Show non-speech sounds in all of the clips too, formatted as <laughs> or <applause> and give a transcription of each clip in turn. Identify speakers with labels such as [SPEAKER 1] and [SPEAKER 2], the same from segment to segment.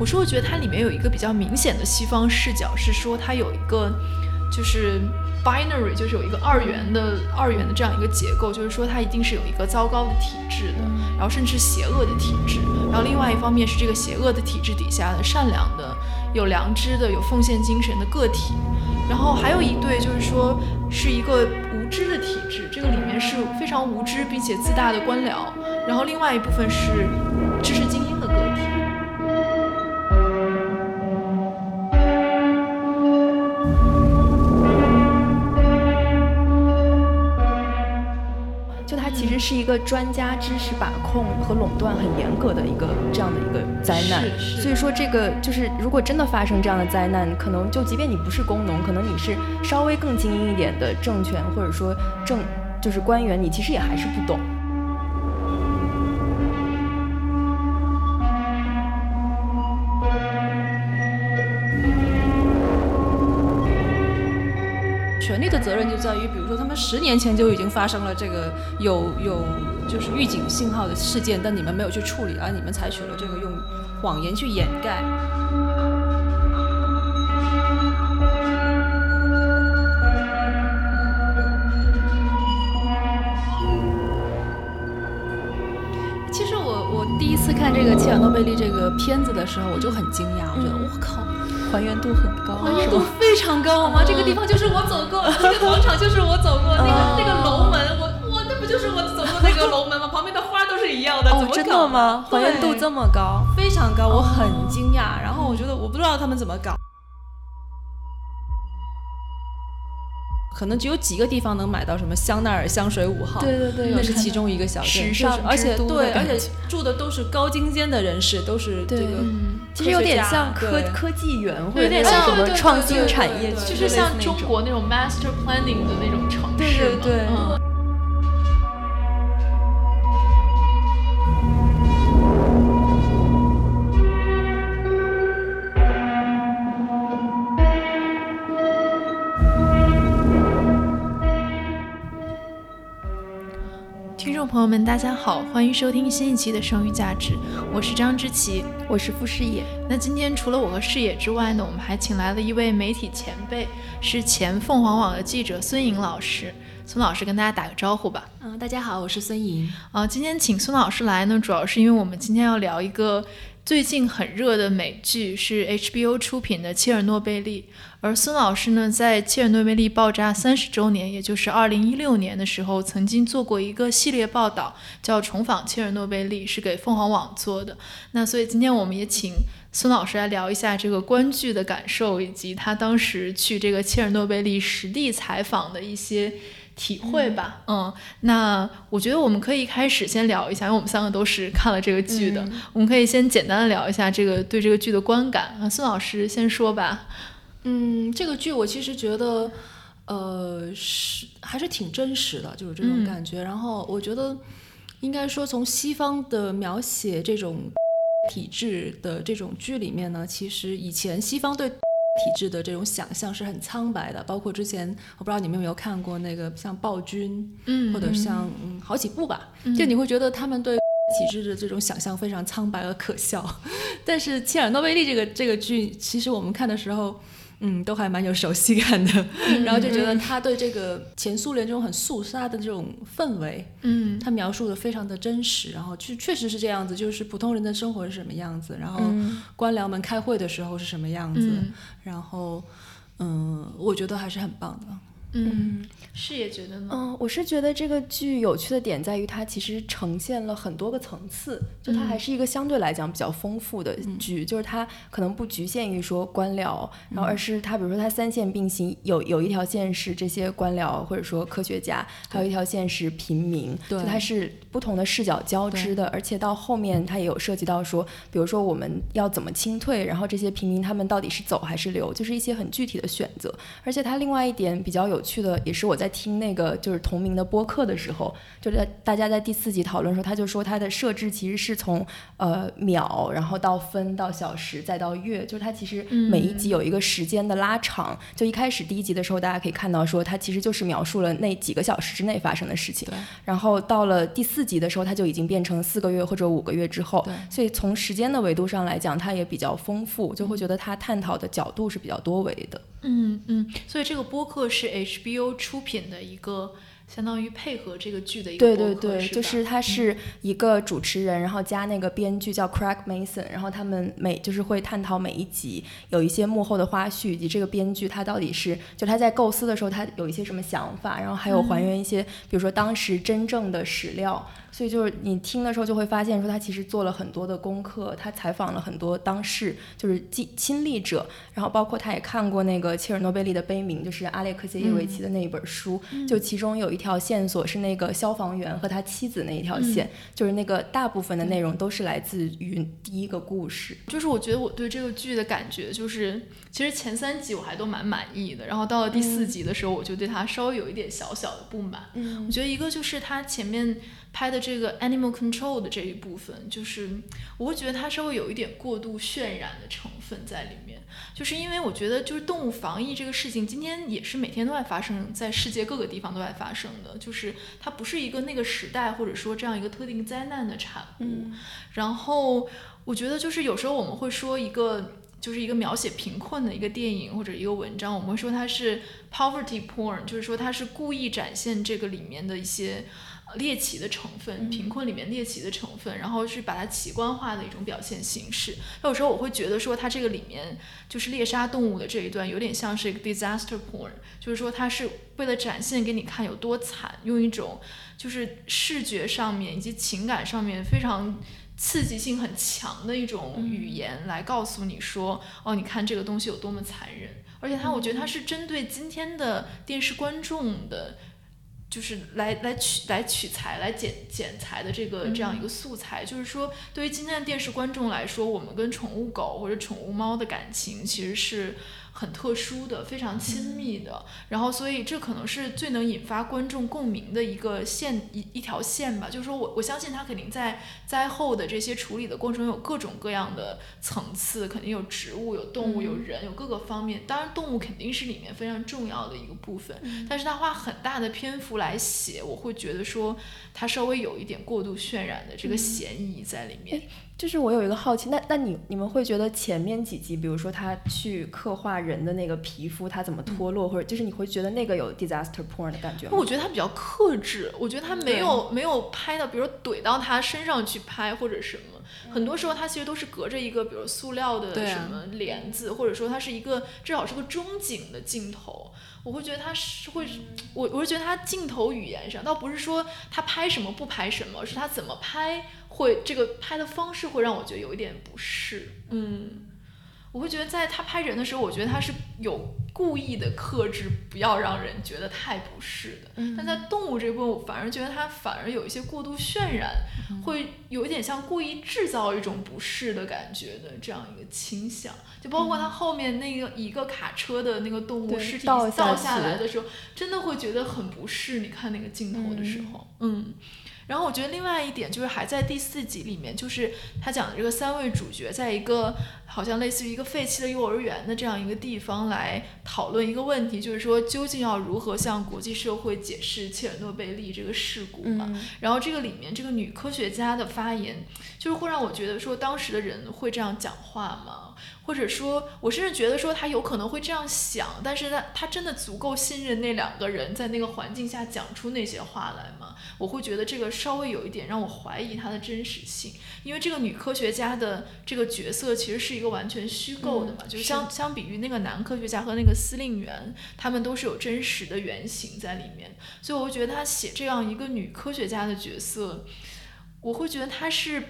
[SPEAKER 1] 我说我觉得它里面有一个比较明显的西方视角，是说它有一个就是 binary，就是有一个二元的二元的这样一个结构，就是说它一定是有一个糟糕的体制的，然后甚至邪恶的体制，然后另外一方面是这个邪恶的体制底下的善良的、有良知的、有奉献精神的个体，然后还有一对就是说是一个无知的体制，这个里面是非常无知并且自大的官僚，然后另外一部分是知识精
[SPEAKER 2] 是一个专家知识把控和垄断很严格的一个这样的一个灾难，所以说这个就是如果真的发生这样的灾难，可能就即便你不是工农，可能你是稍微更精英一点的政权或者说政就是官员，你其实也还是不懂。
[SPEAKER 3] 在于，比如说他们十年前就已经发生了这个有有就是预警信号的事件，但你们没有去处理，而你们采取了这个用谎言去掩盖。其实我我第一次看这个切尔诺贝利这个片子的时候，我就很惊讶，我觉得我靠，
[SPEAKER 2] 还原度很高，
[SPEAKER 3] 还原度非常高，好吗？这个地方就是我走过，<laughs> 这个广场就是我走过，那个那个楼门，我我那不就是我走过那个楼门吗？<laughs> 旁边的花都是一样的，怎
[SPEAKER 2] 哦，
[SPEAKER 3] 么
[SPEAKER 2] 真
[SPEAKER 3] 搞
[SPEAKER 2] 的吗？还原度这么高？
[SPEAKER 3] 非常高，我很惊讶。然后我觉得我不知道他们怎么搞。可能只有几个地方能买到什么香奈儿香水五号，
[SPEAKER 2] 对对对
[SPEAKER 3] 那是其中一个小镇，
[SPEAKER 2] 时
[SPEAKER 3] 就是
[SPEAKER 2] 尚
[SPEAKER 3] 而且对，而且住的都是高精尖的人士，都是这个
[SPEAKER 1] 嗯。
[SPEAKER 2] 其实有点像科
[SPEAKER 3] 科学家对
[SPEAKER 2] 科技园或者
[SPEAKER 1] 有点
[SPEAKER 2] 像什么创新产业
[SPEAKER 3] 对，
[SPEAKER 1] 就是像中国那种 master planning 的那种城市
[SPEAKER 2] 对对
[SPEAKER 1] 嘛
[SPEAKER 2] 对
[SPEAKER 1] 朋友们，大家好，欢迎收听新一期的《剩余价值》，我是张之琪。
[SPEAKER 2] 我是傅诗野。
[SPEAKER 1] 那今天除了我和视野之外呢，我们还请来了一位媒体前辈，是前凤凰网的记者孙颖老师。孙老师跟大家打个招呼吧。
[SPEAKER 3] 嗯，大家好，我是孙莹。
[SPEAKER 1] 啊、今天请孙老师来呢，主要是因为我们今天要聊一个最近很热的美剧，是 HBO 出品的《切尔诺贝利》。而孙老师呢，在切尔诺贝利爆炸三十周年，也就是二零一六年的时候，曾经做过一个系列报道，叫《重访切尔诺贝利》，是给凤凰网做的。那所以今天我们也请孙老师来聊一下这个观剧的感受，以及他当时去这个切尔诺贝利实地采访的一些体会吧。嗯，那我觉得我们可以开始先聊一下，因为我们三个都是看了这个剧的，我们可以先简单的聊一下这个对这个剧的观感。啊，孙老师先说吧。
[SPEAKER 3] 嗯，这个剧我其实觉得，呃，是还是挺真实的，就是这种
[SPEAKER 1] 嗯
[SPEAKER 3] 感觉。然后我觉得，应该说从西方的描写这种体制的这种剧里面呢，其实以前西方对体制的这种想象是很苍白的。包括之前，我不知道你们有没有看过那个像暴君，
[SPEAKER 1] 嗯
[SPEAKER 3] 或者像嗯好几部吧，就你会觉得他们对体制的这种想象非常苍白和可笑。<laughs> 但是切尔诺贝利这个这个剧，其实我们看的时候。嗯，都还蛮有熟悉感的，然后就觉得他对这个前苏联这种很肃杀的这种氛围，
[SPEAKER 1] 嗯。
[SPEAKER 3] 他描述的非常的真实，然后确确实是这样子，就是普通人的生活是什么样子，然后官僚们开会的时候是什么样子，
[SPEAKER 1] 嗯。
[SPEAKER 3] 然后嗯，我觉得还是很棒的。
[SPEAKER 1] 嗯，是也觉得呢。
[SPEAKER 2] 嗯，我是觉得这个剧有趣的点在于它其实呈现了很多个层次，就它还是一个相对来讲比较丰富的剧，就是它可能不局限于说官僚，然后而是它比如说它三线并行，有有一条线是这些官僚或者说科学家，还有一条线是平民，
[SPEAKER 3] 对。
[SPEAKER 2] 就它是不同的视角交织的，而且到后面它也有涉及到说，比如说我们要怎么清退，然后这些平民他们到底是走还是留，就是一些很具体的选择。而且它另外一点比较有有趣的，也是我在听那个就是同名的播客的时候，就在大家在第四集讨论的时候，他就说他的设置其实是从呃秒，然后到分到小时再到月，就是他其实每一集有一个时间的拉长。就一开始第一集的时候，大家可以看到说它其实就是描述了那几个小时之内发生的事情。然后到了第四集的时候，它就已经变成四个月或者五个月之后。所以从时间的维度上来讲，它也比较丰富，就会觉得它探讨的角度是比较多维的。
[SPEAKER 1] 嗯嗯，所以这个播客是 HBO 出品的一个。相当于配合这个剧的一个
[SPEAKER 2] 对对对，就是他是一个主持人，然后加那个编剧叫 Craig Mason，然后他们每就是会探讨每一集有一些幕后的花絮，以及这个编剧他到底是就他在构思的时候他有一些什么想法，然后还有还原一些比如说当时真正的史料。所以就是你听的时候就会发现，说他其实做了很多的功课，他采访了很多当事，就是亲亲历者，然后包括他也看过那个切尔诺贝利的悲鸣，就是阿列克谢耶维奇的那一本书，就其中有一条线索是那个消防员和他妻子那一条线，就是那个大部分的内容都是来自于第一个故事。
[SPEAKER 1] 就是我觉得我对这个剧的感觉就是，其实前三集我还都蛮满意的，然后到了第四集的时候，我就对他稍微有一点小小的不满。嗯，我觉得一个就是他前面。拍的这个 animal control 的这一部分，就是我会觉得它稍微有一点过度渲染的成分在里面，就是因为我觉得就是动物防疫这个事情，今天也是每天都在发生在世界各个地方都在发生的，就是它不是一个那个时代或者说这样一个特定灾难的产物。然后我觉得就是有时候我们会说一个就是一个描写贫困的一个电影或者一个文章，我们会说它是 poverty porn，就是说它是故意展现这个里面的一些。猎奇的成分，贫困里面猎奇的成分，然后是把它奇观化的一种表现形式。有时候我会觉得说，它这个里面就是猎杀动物的这一段，有点像是一个 disaster porn，就是说它是为了展现给你看有多惨，用一种就是视觉上面以及情感上面非常刺激性很强的一种语言来告诉你说，哦，你看这个东西有多么残忍。而且它，我觉得它是针对今天的电视观众的。就是来来取来取材来剪剪裁的这个这样一个素材，就是说，对于今天的电视观众来说，我们跟宠物狗或者宠物猫的感情其实是。很特殊的，非常亲密的，然后所以这可能是最能引发观众共鸣的一个线一一条线吧。就是说我我相信他肯定在灾后的这些处理的过程中有各种各样的层次，肯定有植物、有动物、有人、有各个方面。当然动物肯定是里面非常重要的一个部分，但是他花很大的篇幅来写，我会觉得说他稍微有一点过度渲染的这个嫌疑在里面。
[SPEAKER 2] 就是我有一个好奇，那那你你们会觉得前面几集，比如说他去刻画人的那个皮肤，他怎么脱落，或者就是你会觉得那个有 disaster porn 的感觉吗？
[SPEAKER 1] 我觉得他比较克制，我觉得他没有没有拍到，比如怼到他身上去拍或者什么，很多时候他其实都是隔着一个比如塑料的什么帘子，或者说它是一个至少是个中景的镜头。我会觉得他是会，我我是觉得他镜头语言上倒不是说他拍什么不拍什么，是他怎么拍会这个拍的方式会让我觉得有一点不适，嗯。我会觉得，在他拍人的时候，我觉得他是有故意的克制，不要让人觉得太不适的。但在动物这部分，我反而觉得它反而有一些过度渲染，会有一点像故意制造一种不适的感觉的这样一个倾向。就包括它后面那个一个卡车的那个动物尸体倒下来的时候，真的会觉得很不适。你看那个镜头的时候，嗯。然后我觉得另外一点就是还在第四集里面，就是他讲的这个三位主角在一个好像类似于一个废弃的幼儿园的这样一个地方来讨论一个问题，就是说究竟要如何向国际社会解释切尔诺贝利这个事故嘛？然后这个里面这个女科学家的发言，就是会让我觉得说当时的人会这样讲话吗？或者说，我甚至觉得说他有可能会这样想，但是他他真的足够信任那两个人在那个环境下讲出那些话来吗？我会觉得这个稍微有一点让我怀疑他的真实性，因为这个女科学家的这个角色其实是一个完全虚构的嘛，就是相相比于那个男科学家和那个司令员，他们都是有真实的原型在里面，所以我会觉得他写这样一个女科学家的角色，我会觉得他是。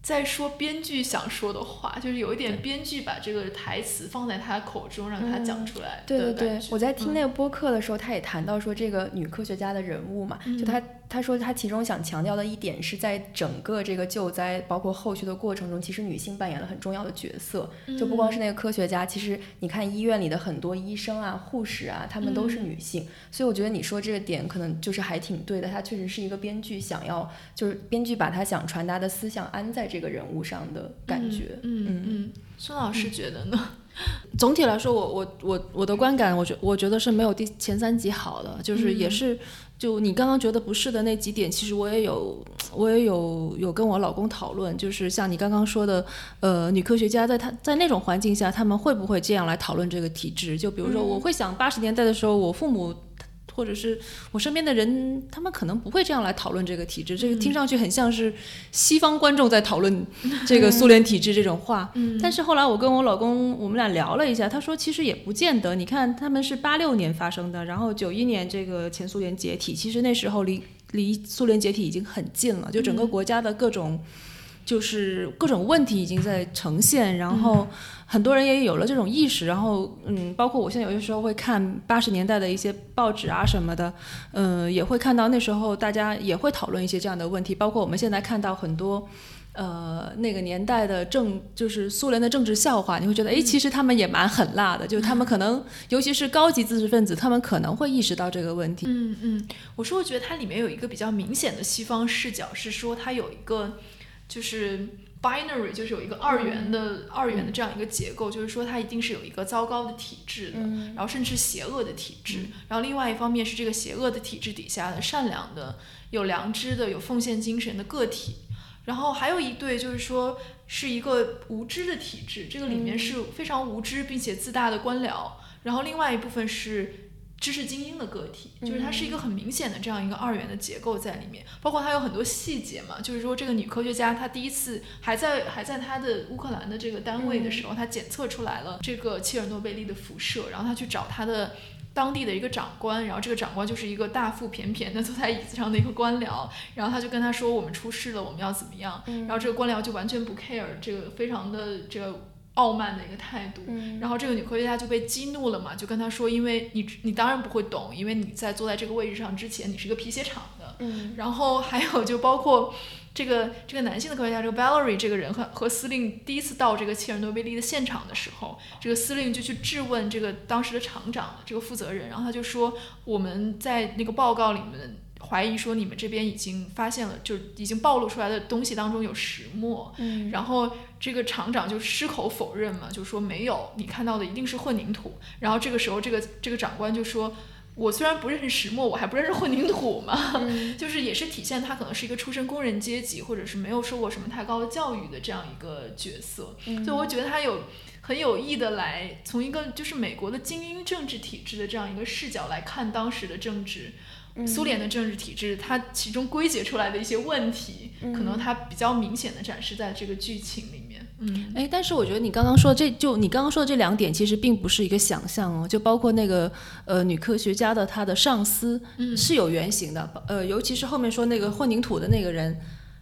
[SPEAKER 1] 在说编剧想说的话，就是有一点编剧把这个台词放在他口中，让他讲出来。
[SPEAKER 2] 对对对，我在听那个播客的时候，他也谈到说这个女科学家的人物嘛，就他他说他其中想强调的一点是在整个这个救灾包括后续的过程中，其实女性扮演了很重要的角色。就不光是那个科学家，其实你看医院里的很多医生啊、护士啊，他们都是女性。所以我觉得你说这个点可能就是还挺对的，他确实是一个编剧想要，就是编剧把他想传达的思想安在这个人物上的感觉。
[SPEAKER 1] 嗯嗯，孙老师觉得呢？<laughs>
[SPEAKER 3] 总体来说，我我我我的观感，我觉我觉得是没有第前三集好的，就是也是就你刚刚觉得不是的那几点，其实我也有 <tsk> 我也有有跟我老公讨论，就是像你刚刚说的，呃，女科学家在她在那种环境下，他们会不会这样来讨论这个体制？就比如说，我会想八十年代的时候，我父母。或者是我身边的人，他们可能不会这样来讨论这个体制。这个听上去很像是西方观众在讨论这个苏联体制这种话。但是后来我跟我老公我们俩聊了一下，他说其实也不见得。你看他们是八六年发生的，然后九一年这个前苏联解体，其实那时候离离苏联解体已经很近了，就整个国家的各种。就是各种问题已经在呈现，然后很多人也有了这种意识，然后嗯，包括我现在有些时候会看八十年代的一些报纸啊什么的，嗯，也会看到那时候大家也会讨论一些这样的问题，包括我们现在看到很多呃那个年代的政，就是苏联的政治笑话，你会觉得哎，其实他们也蛮狠辣的，就是他们可能尤其是高级知识分子，他们可能会意识到这个问题。
[SPEAKER 1] 嗯嗯，我说我觉得它里面有一个比较明显的西方视角，是说它有一个。就是 binary，就是有一个二元的二元的这样一个结构，就是说它一定是有一个糟糕的体质的，然后甚至邪恶的体质，然后另外一方面是这个邪恶的体质底下的善良的、有良知的、有奉献精神的个体，然后还有一对就是说是一个无知的体质，这个里面是非常无知并且自大的官僚，然后另外一部分是。知识精英的个体，就是它是一个很明显的这样一个二元的结构在里面，包括它有很多细节嘛，就是说这个女科学家她第一次还在还在她的乌克兰的这个单位的时候，她检测出来了这个切尔诺贝利的辐射，然后她去找她的当地的一个长官，然后这个长官就是一个大腹便便的坐在椅子上的一个官僚，然后他就跟他说我们出事了，我们要怎么样，然后这个官僚就完全不 care，这个非常的这个。傲慢的一个态度，然后这个女科学家就被激怒了嘛，就跟他说，因为你你当然不会懂，因为你在坐在这个位置上之前，你是一个皮鞋厂的。嗯，<laughs> 然后还有就包括这个这个男性的科学家，这个 Valerie 这个人和和司令第一次到这个切尔诺贝利的现场的时候，这个司令就去质问这个当时的厂长这个负责人，然后他就说我们在那个报告里面。怀疑说你们这边已经发现了，就已经暴露出来的东西当中有石墨，嗯，然后这个厂长就矢口否认嘛，就说没有，你看到的一定是混凝土。然后这个时候，这个这个长官就说，我虽然不认识石墨，我还不认识混凝土嘛，<laughs> 就是也是体现他可能是一个出身工人阶级，或者是没有受过什么太高的教育的这样一个角色。所以我觉得他有很有意的来从一个就是美国的精英政治体制的这样一个视角来看当时的政治。苏联的政治体制，它其中归结出来的一些问题，可能它比较明显的展示在这个剧情里面。
[SPEAKER 3] 嗯，哎，但是我觉得你刚刚说这就你刚刚说的这两点，其实并不是一个想象哦，就包括那个呃女科学家的她的上司是有原型的，呃，尤其是后面说那个混凝土的那个人，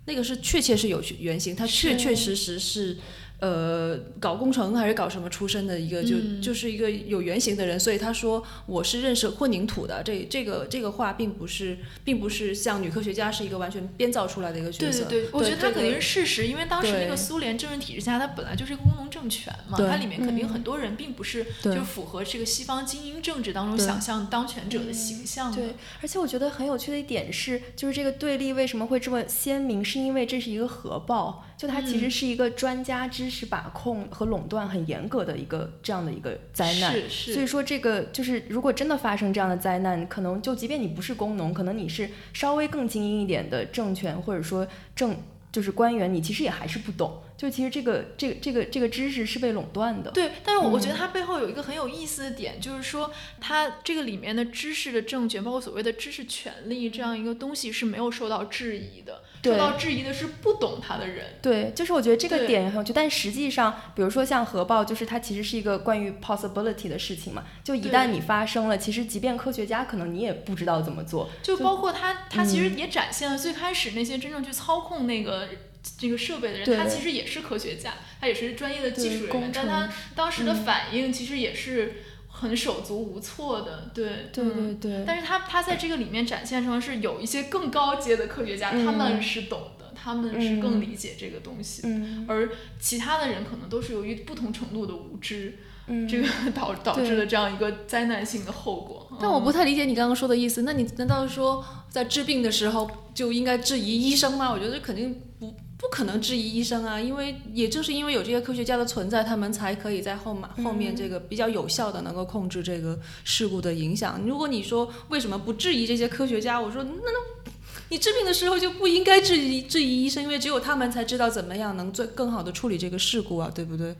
[SPEAKER 3] 那个是确切是有原型，他确确实实是。呃，搞工程还是搞什么出身的一个，就就是一个有原型的人，所以他说我是认识混凝土的。这这个这个话并不是，并不是像女科学家是一个完全编造出来的一个角色。
[SPEAKER 1] 对对对，我觉得他肯定是事实，因为当时那个苏联政治体制下，它本来就是一个工农政权嘛，它里面肯定很多人并不是就符合这个西方精英政治当中想象当权者的形象
[SPEAKER 2] 的。对，而且我觉得很有趣的一点是，就是这个对立为什么会这么鲜明，是因为这是一个核爆。就它其实是一个专家知识把控和垄断很严格的一个这样的一个灾难，所以说这个就是如果真的发生这样的灾难，可能就即便你不是工农，可能你是稍微更精英一点的政权或者说政就是官员，你其实也还是不懂。就其实这个这个这个这个知识是被垄断的。
[SPEAKER 1] 对，但是我我觉得它背后有一个很有意思的点，就是说它这个里面的知识的政权，包括所谓的知识权利这样一个东西是没有受到质疑的。受到质疑的是不懂它的人。
[SPEAKER 2] 对，就是我觉得这个点很有趣。但实际上，比如说像核爆，就是它其实是一个关于 possibility 的事情嘛。就一旦你发生了，其实即便科学家可能你也不知道怎么做。
[SPEAKER 1] 就包括他，他其实也展现了最开始那些真正去操控那个。这个设备的人，他其实也是科学家，他也是专业的技术人员，但他当时的
[SPEAKER 2] 嗯
[SPEAKER 1] 反应其实也是很手足无措的，对
[SPEAKER 2] 对对
[SPEAKER 1] 嗯。
[SPEAKER 2] 对，
[SPEAKER 1] 但是他他在这个里面展现成是有一些更高阶的科学家，
[SPEAKER 2] 嗯。
[SPEAKER 1] 他们是懂的，他们是更
[SPEAKER 2] 嗯
[SPEAKER 1] 理解这个东西，
[SPEAKER 2] 嗯。
[SPEAKER 1] 而其他的人可能都是由于不同程度的无知，
[SPEAKER 2] 嗯，
[SPEAKER 1] 这个导导致
[SPEAKER 2] 对
[SPEAKER 1] 了这样一个灾难性的后果。
[SPEAKER 3] 但我不
[SPEAKER 1] 嗯。
[SPEAKER 3] 太理解你刚刚说的意思。那你难道说在治病的时候就应该质疑医生吗？我觉得肯定不不可能质疑医生啊，因为也正是因为有这些科学家的存在，他们才可以在后面后面这个比较有效的能够控制这个事故的影响。如果你说为什么不质疑这些科学家，我说那那。你治病的时候就不应该质疑质疑医生，因为只有他们才知道怎么样能最更好的处理这个事故啊，对不对？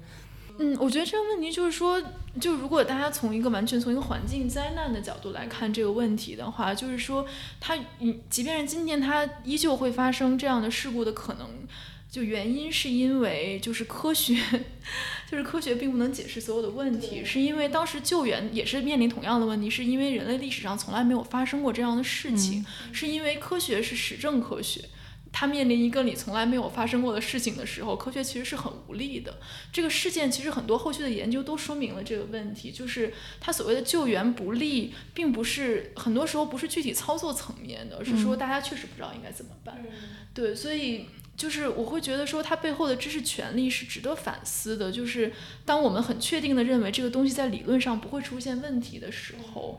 [SPEAKER 1] 嗯，我觉得这个问题就是说，就如果大家从一个完全从一个环境灾难的角度来看这个问题的话，就是说，它嗯，即便是今天它依旧会发生这样的事故的可能，就原因是因为就是科学，<laughs> 就是科学并不能解释所有的问题，是因为当时救援也是面临同样的问题，是因为人类历史上从来没有发生过这样的事情，是因为科学是实证科学。它面临一个你从来没有发生过的事情的时候，科学其实是很无力的。这个事件其实很多后续的研究都说明了这个问题，就是它所谓的救援不力，并不是很多时候不是具体操作层面的，而是说大家确实不知道应该怎么办。对，所以就是我会觉得说，它背后的知识权利是值得反思的。就是当我们很确定的认为这个东西在理论上不会出现问题的时候。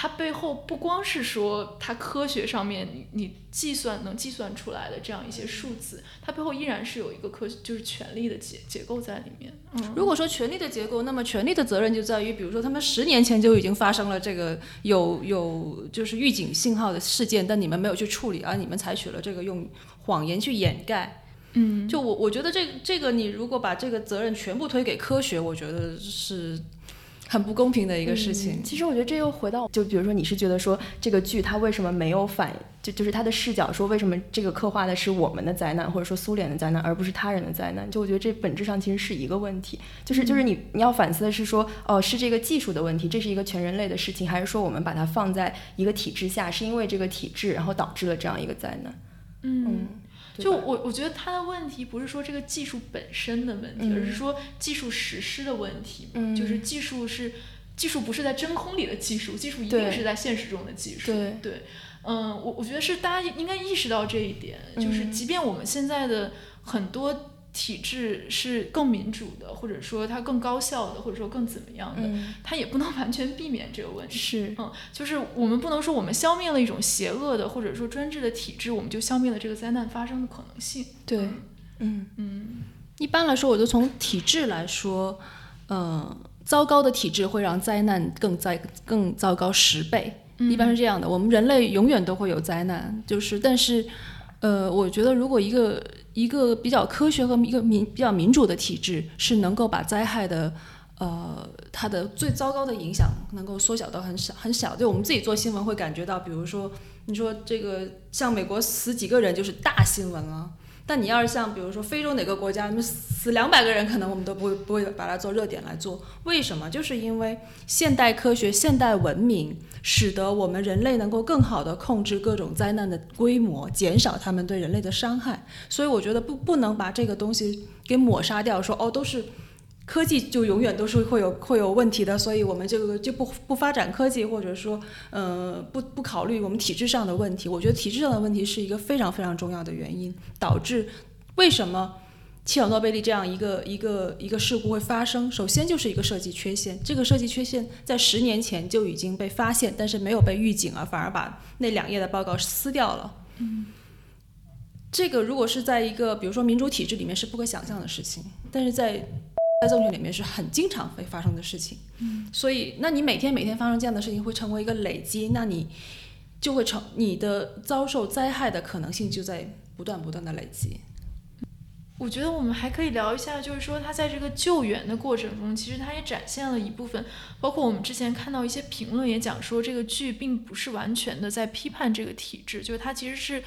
[SPEAKER 1] 它背后不光是说它科学上面你你计算能计算出来的这样一些数字，它背后依然是有一个科就是权力的结结构在里面。嗯，
[SPEAKER 3] 如果说权力的结构，那么权力的责任就在于，比如说他们十年前就已经发生了这个有有就是预警信号的事件，但你们没有去处理，而你们采取了这个用谎言去掩盖。
[SPEAKER 1] 嗯，
[SPEAKER 3] 就我我觉得这这个你如果把这个责任全部推给科学，我觉得是很不公平的一个事情。
[SPEAKER 2] 嗯其实我觉得这又回到，就比如说你是觉得说这个剧它为什么没有反，就就是它的视角说为什么这个刻画的是我们的灾难，或者说苏联的灾难，而不是他人的灾难？就我觉得这本质上其实是一个问题，就是就是你你要反思的是说，哦，是这个技术的问题，这是一个全人类的事情，还是说我们把它放在一个体制下，是因为这个体制然后导致了这样一个灾难？
[SPEAKER 1] 嗯，就我我觉得他的问题不是说这个技术本身的问题，
[SPEAKER 2] 嗯
[SPEAKER 1] 而是说技术实施的问题。
[SPEAKER 2] 嗯
[SPEAKER 1] 就是技术是技术不是在真空里的技术，技术一定是在现实中的技术。
[SPEAKER 2] 对
[SPEAKER 1] 嗯，我我觉得是大家应该意识到这一点，就是
[SPEAKER 2] 嗯。
[SPEAKER 1] 即便我们现在的很多体制是更民主的，或者说它更高效的，或者说更怎么样的，
[SPEAKER 2] 嗯，
[SPEAKER 1] 它也不能完全避免这个问题。
[SPEAKER 2] 是，
[SPEAKER 1] 嗯，就是我们不能说我们消灭了一种邪恶的或者说专制的体制，我们就消灭了这个灾难发生的可能性。
[SPEAKER 2] 对，嗯
[SPEAKER 1] 嗯
[SPEAKER 3] 一般来说，我就从体制来说，嗯、糟糕的体制会让灾难更灾更糟糕十倍。一般是这样的，我们人类永远都会有灾难，就是但是，呃，我觉得如果一个一个比较科学和一个民比较民主的体制是能够把灾害的。呃，它的最糟糕的影响能够缩小到很小很小。就我们自己做新闻会感觉到，比如说，你说这个像美国死几个人就是大新闻了，但你要是像比如说非洲哪个国家，那么死两百个人，可能我们都不会不会把它做热点来做。为什么？就是因为现代科学、现代文明，使得我们人类能够更好的控制各种灾难的规模，减少他们对人类的伤害。所以我觉得不不能把这个东西给抹杀掉，说哦都是。科技就永远都是会有会有问题的，所以我们这个就不不发展科技，或者说，呃，不不考虑我们体制上的问题。我觉得体制上的问题是一个非常非常重要的原因，导致为什么切尔诺贝利这样一个一个一个事故会发生。首先就是一个设计缺陷，这个设计缺陷在十年前就已经被发现，但是没有被预警啊，反而把那两页的报告撕掉了。嗯，这个如果是在一个比如说民主体制里面是不可想象的事情，但是在在政权里面是很经常会发生的事情，嗯，所以那你每天每天发生这样的事情会成为一个累积，那你就会成你的遭受灾害的可能性就在不断不断的累积。
[SPEAKER 1] 我觉得我们还可以聊一下，就是说他在这个救援的过程中，其实他也展现了一部分，包括我们之前看到一些评论也讲说，这个剧并不是完全的在批判这个体制，就是它其实是，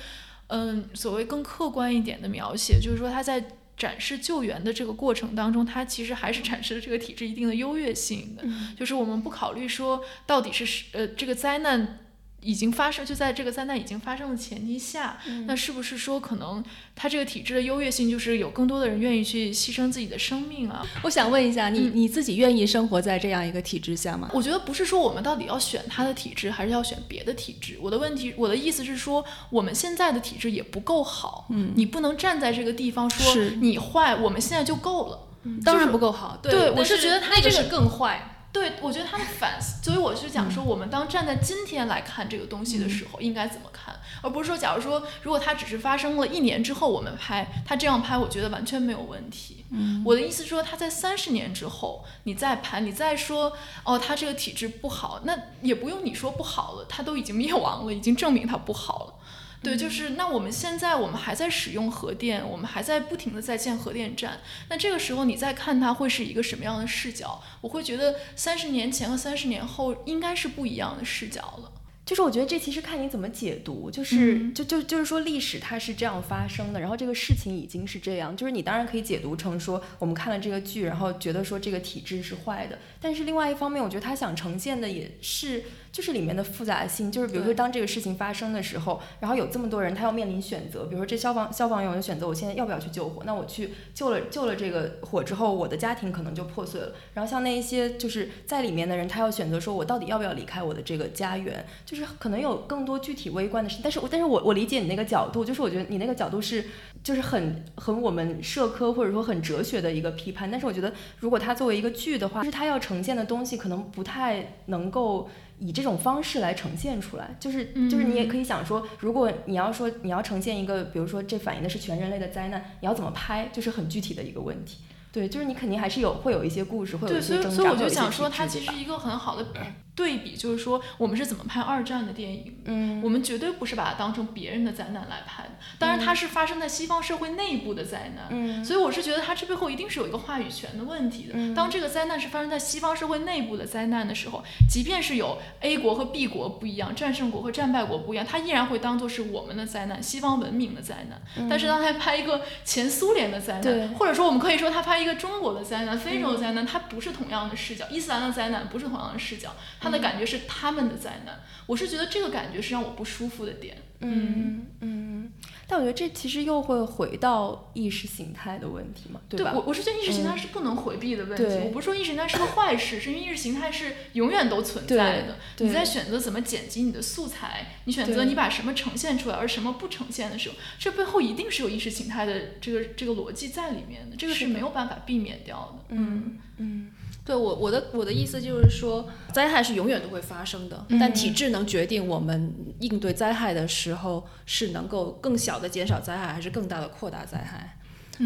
[SPEAKER 1] 嗯，所谓更客观一点的描写，就是说他在展示救援的这个过程当中，它其实还是展示了这个体制一定的优越性的，就是我们不考虑说到底是呃这个灾难。已经发生，就在这个灾难已经发生的前提下，那是不是说可能他这个体制的优越性就是有更多的人愿意去牺牲自己的生命啊？
[SPEAKER 3] 我想问一下，你你自己愿意生活在这样一个体制下吗？
[SPEAKER 1] 我觉得不是说我们到底要选他的体制，还是要选别的体制。我的问题，我的意思是说，我们现在的体制也不够好。嗯，你不能站在这个地方说你坏，我们现在就够了。
[SPEAKER 3] 当然不够好。
[SPEAKER 1] 对，我
[SPEAKER 3] 是
[SPEAKER 1] 觉得他这
[SPEAKER 3] 个是更坏。
[SPEAKER 1] 对，我觉得他的反思，<laughs> 所以我是讲说，我们当站在今天来看这个东西的时候，应该怎么看，而不是说，假如说，如果它只是发生了一年之后我们拍，他这样拍，我觉得完全没有问题。嗯，我的意思说，他在三十年之后你再拍，你再说，哦，他这个体质不好，那也不用你说不好了，他都已经灭亡了，已经证明他不好了。对，就是那我们现在我们还在使用核电，我们还在不停的在建核电站。那这个时候你再看它会是一个什么样的视角？我会觉得三十年前和三十年后应该是不一样的视角了。
[SPEAKER 2] 就是我觉得这其实看你怎么解读，就是就就就是说历史它是这样发生的，然后这个事情已经是这样。就是你当然可以解读成说我们看了这个剧，然后觉得说这个体制是坏的。但是另外一方面，我觉得他想呈现的也是。就是里面的复杂性，就是比如说当这个事情发生的时候，然后有这么多人，他要面临选择，比如说这消防消防员选择，我现在要不要去救火？那我去救了救了这个火之后，我的家庭可能就破碎了。然后像那一些就是在里面的人，他要选择说我到底要不要离开我的这个家园？就是可能有更多具体微观的事。但是我但是我我理解你那个角度，就是我觉得你那个角度是就是很很我们社科或者说很哲学的一个批判。但是我觉得如果它作为一个剧的话，就是它要呈现的东西可能不太能够。以这种方式来呈现出来，就是就是你也可以想说，如果你要说你要呈现一个，比如说这反映的是全人类的灾难，你要怎么拍，就是很具体的一个问题。对，就是你肯定还是有会有一些故事，会有一些
[SPEAKER 1] 挣扎，所以所以我就想说，它其实一个很好的对比，就是说我们是怎么拍二战的电影。嗯，我们绝对不是把它当成别人的灾难来拍的。当然，它是发生在西方社会内部的灾难。嗯，所以我是觉得它这背后一定是有一个话语权的问题的。当这个灾难是发生在西方社会内部的灾难的时候，即便是有 A 国和 B 国不一样，战胜国和战败国不一样，它依然会当做是我们的灾难，西方文明的灾难。但是当他拍一个前苏联的灾难，或者说我们可以说他拍一个中国的灾。难，非洲的灾难，它不是同样的视角；伊斯兰的灾难不是同样的视角，它的感觉是他们的灾难。我是觉得这个感觉是让我不舒服的点。
[SPEAKER 2] 嗯嗯。但我觉得这其实又会回到意识形态的问题嘛，对吧？
[SPEAKER 1] 我我是觉得意识形态是不能回避的问题。我不是说意识形态是个坏事，是因为意识形态是永远都存在的。你在选择怎么剪辑你的素材，你选择你把什么呈现出来，而什么不呈现的时候，这背后一定是有意识形态的这个这个逻辑在里面的，这个是没有办法避免掉的。
[SPEAKER 2] 嗯嗯。
[SPEAKER 3] 对我我的我的意思就是说，灾害是永远都会发生的，但体制能决定我们应对灾害的时候是能够更小的减少灾害，还是更大的扩大灾害。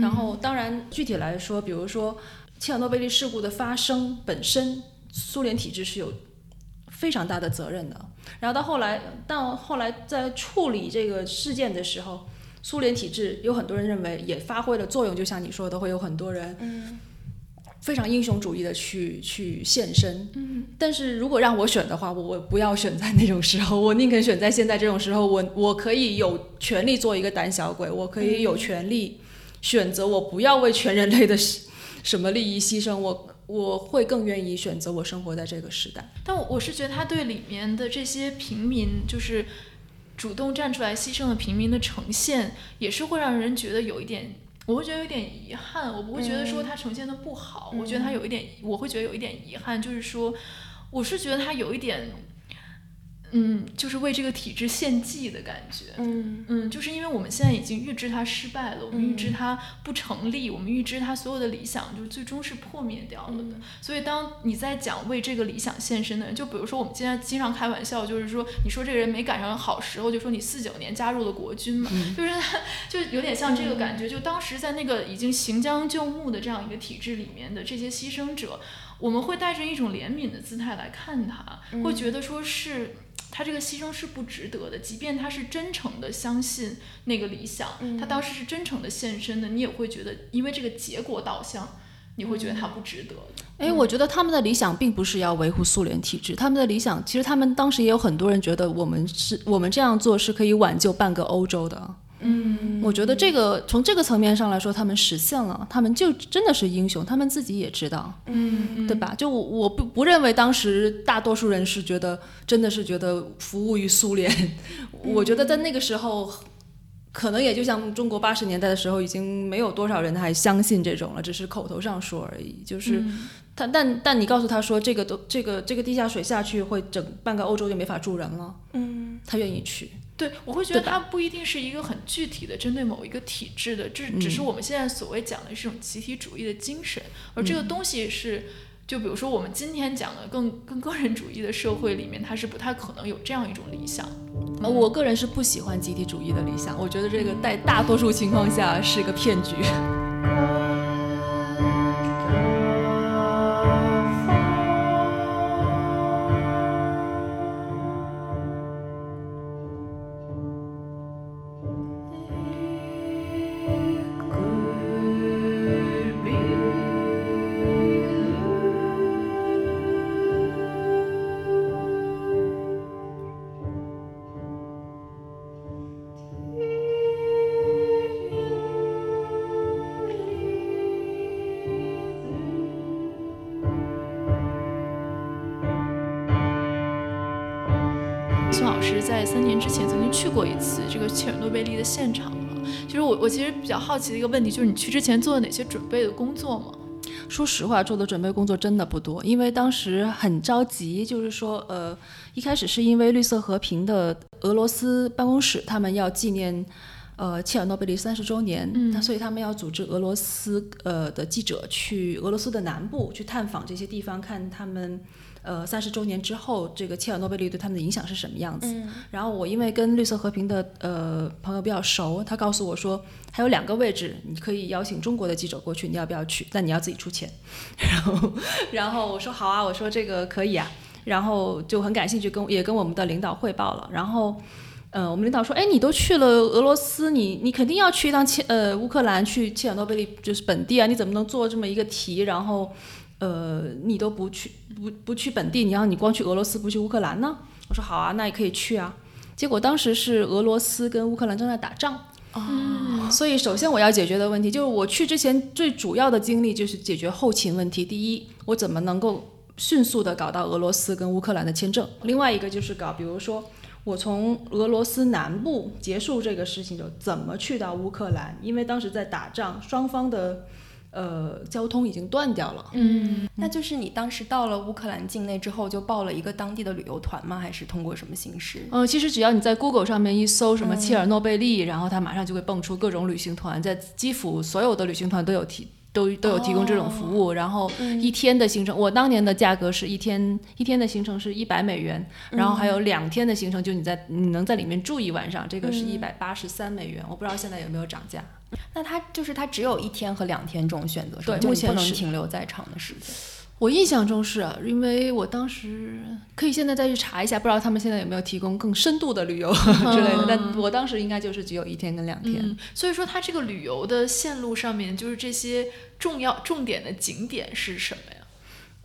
[SPEAKER 3] 然后，当然具体来说，比如说切尔诺贝利事故的发生本身，苏联体制是有非常大的责任的。然后到后来，到后来在处理这个事件的时候，苏联体制有很多人认为也发挥了作用，就像你说的，会有很多人。非常英雄主义的去去献身，嗯，但是如果让我选的话，我我不要选在那种时候，我宁肯选在现在这种时候，我我可以有权利做一个胆小鬼，我可以有权利选择我不要为全人类的什么利益牺牲，我我会更愿意选择我生活在这个时代。
[SPEAKER 1] 但我是觉得他对里面的这些平民，就是主动站出来牺牲的平民的呈现，也是会让人觉得有一点。我会觉得有点遗憾，我不会觉得说它呈现的不好，我觉得它有一点，我会觉得有一点遗憾，就是说，我是觉得它有一点。嗯，就是为这个体制献祭的感觉。嗯嗯，就是因为我们现在已经预知它失败了，我们预知它不成立，我们预知它所有的理想就是最终是破灭掉了的。所以，当你在讲为这个理想献身的人，就比如说我们现在经常开玩笑，就是说你说这个人没赶上好时候，就说你四九年加入了国军嘛，就是就有点像这个感觉。就当时在那个已经行将就木的这样一个体制里面的这些牺牲者，我们会带着一种怜悯的姿态来看他，会觉得说是。他这个牺牲是不值得的，即便他是真诚的相信那个理想，他当时是真诚的献身的，你也会觉得，因为这个结果导向，你会觉得他不值得。
[SPEAKER 3] 哎，我觉得他们的理想并不是要维护苏联体制，他们的理想其实他们当时也有很多人觉得，我们是我们这样做是可以挽救半个欧洲的。
[SPEAKER 2] 嗯
[SPEAKER 3] 我觉得这个从这个层面上来说，他们实现了，他们就真的是英雄，他们自己也知道，
[SPEAKER 2] 嗯，
[SPEAKER 3] 对吧？就我我不不认为当时大多数人是觉得真的是觉得服务于苏联，<laughs> 我觉得在那个时候。可能也就像中国八十年代的时候，已经没有多少人还相信这种了，只是口头上说而已。就是他，但但你告诉他说这个都这个这个地下水下去会整半个欧洲就没法住人了，
[SPEAKER 2] 嗯，
[SPEAKER 3] 他愿意去。
[SPEAKER 1] 对，我会觉得它不一定是一个很具体的针对某一个体制的，这只是我们现在所谓讲的是一种集体主义的精神，而这个东西是，就比如说我们今天讲的更更个人主义的社会里面，它是不太可能有这样一种理想。
[SPEAKER 3] 呃我个人是不喜欢集体主义的理想，我觉得这个在大多数情况下是个骗局。<laughs>
[SPEAKER 1] 切尔诺贝利的现场啊。其实我我其实比较好奇的一个问题，就是你去之前做了哪些准备的工作吗？
[SPEAKER 3] 说实话，做的准备工作真的不多，因为当时很着急，就是说，呃，一开始是因为绿色和平的俄罗斯办公室，他们要纪念。呃，切尔诺贝利三十周年，
[SPEAKER 1] 嗯
[SPEAKER 3] 那所以他们要组织俄罗斯呃的记者去俄罗斯的南部去探访这些地方，看他们呃三十周年之后这个切尔诺贝利对他们的影响是什么样子。
[SPEAKER 2] 嗯
[SPEAKER 3] 然后我因为跟绿色和平的呃朋友比较熟，他告诉我说还有两个位置，你可以邀请中国的记者过去，你要不要去？但你要自己出钱。<laughs> 然后然后我说好啊，我说这个可以啊，然后就很感兴趣跟也跟我们的领导汇报了，然后。呃，我们领导说，哎，你都去了俄罗斯，你你肯定要去一趟切呃乌克兰，去切尔诺贝利就是本地啊，你怎么能做这么一个题，然后呃你都不去不不去本地，你要你光去俄罗斯不去乌克兰呢？我说好啊，那也可以去啊。结果当时是俄罗斯跟乌克兰正在打仗，
[SPEAKER 1] 嗯
[SPEAKER 3] 所以首先我要解决的问题就是我去之前最主要的精力就是解决后勤问题。第一，我怎么能够迅速的搞到俄罗斯跟乌克兰的签证？另外一个就是搞，比如说我从俄罗斯南部结束这个事情就，怎么去到乌克兰？因为当时在打仗，双方的呃交通已经断掉了。
[SPEAKER 1] 嗯，
[SPEAKER 2] 那就是你当时到了乌克兰境内之后，就报了一个当地的旅游团吗？还是通过什么形式？
[SPEAKER 3] 呃，其实只要你在 Google 上面一搜什么切尔诺贝利，然后它马上就会蹦出各种旅行团，在基辅所有的旅行团都有提。都都有提供这种服务，然后一天的行程，我当年的价格是一天一天的行程是一百美元，然后还有两天的行程，就你在你能在里面住一晚上，这个是一百八十三美元，我不知道现在有没有涨价。
[SPEAKER 2] 那他就是他只有一天和两天这种选择，
[SPEAKER 3] 对
[SPEAKER 2] 就你不能
[SPEAKER 3] 目前是
[SPEAKER 2] 停留在场的时间。
[SPEAKER 3] 我印象中是啊，因为我当时可以现在再去查一下，不知道他们现在有没有提供更深度的旅游之类的。但我当时应该就是只有一天跟两天。
[SPEAKER 1] 嗯，所以说它这个旅游的线路上面，就是这些重要重点的景点是什么呀？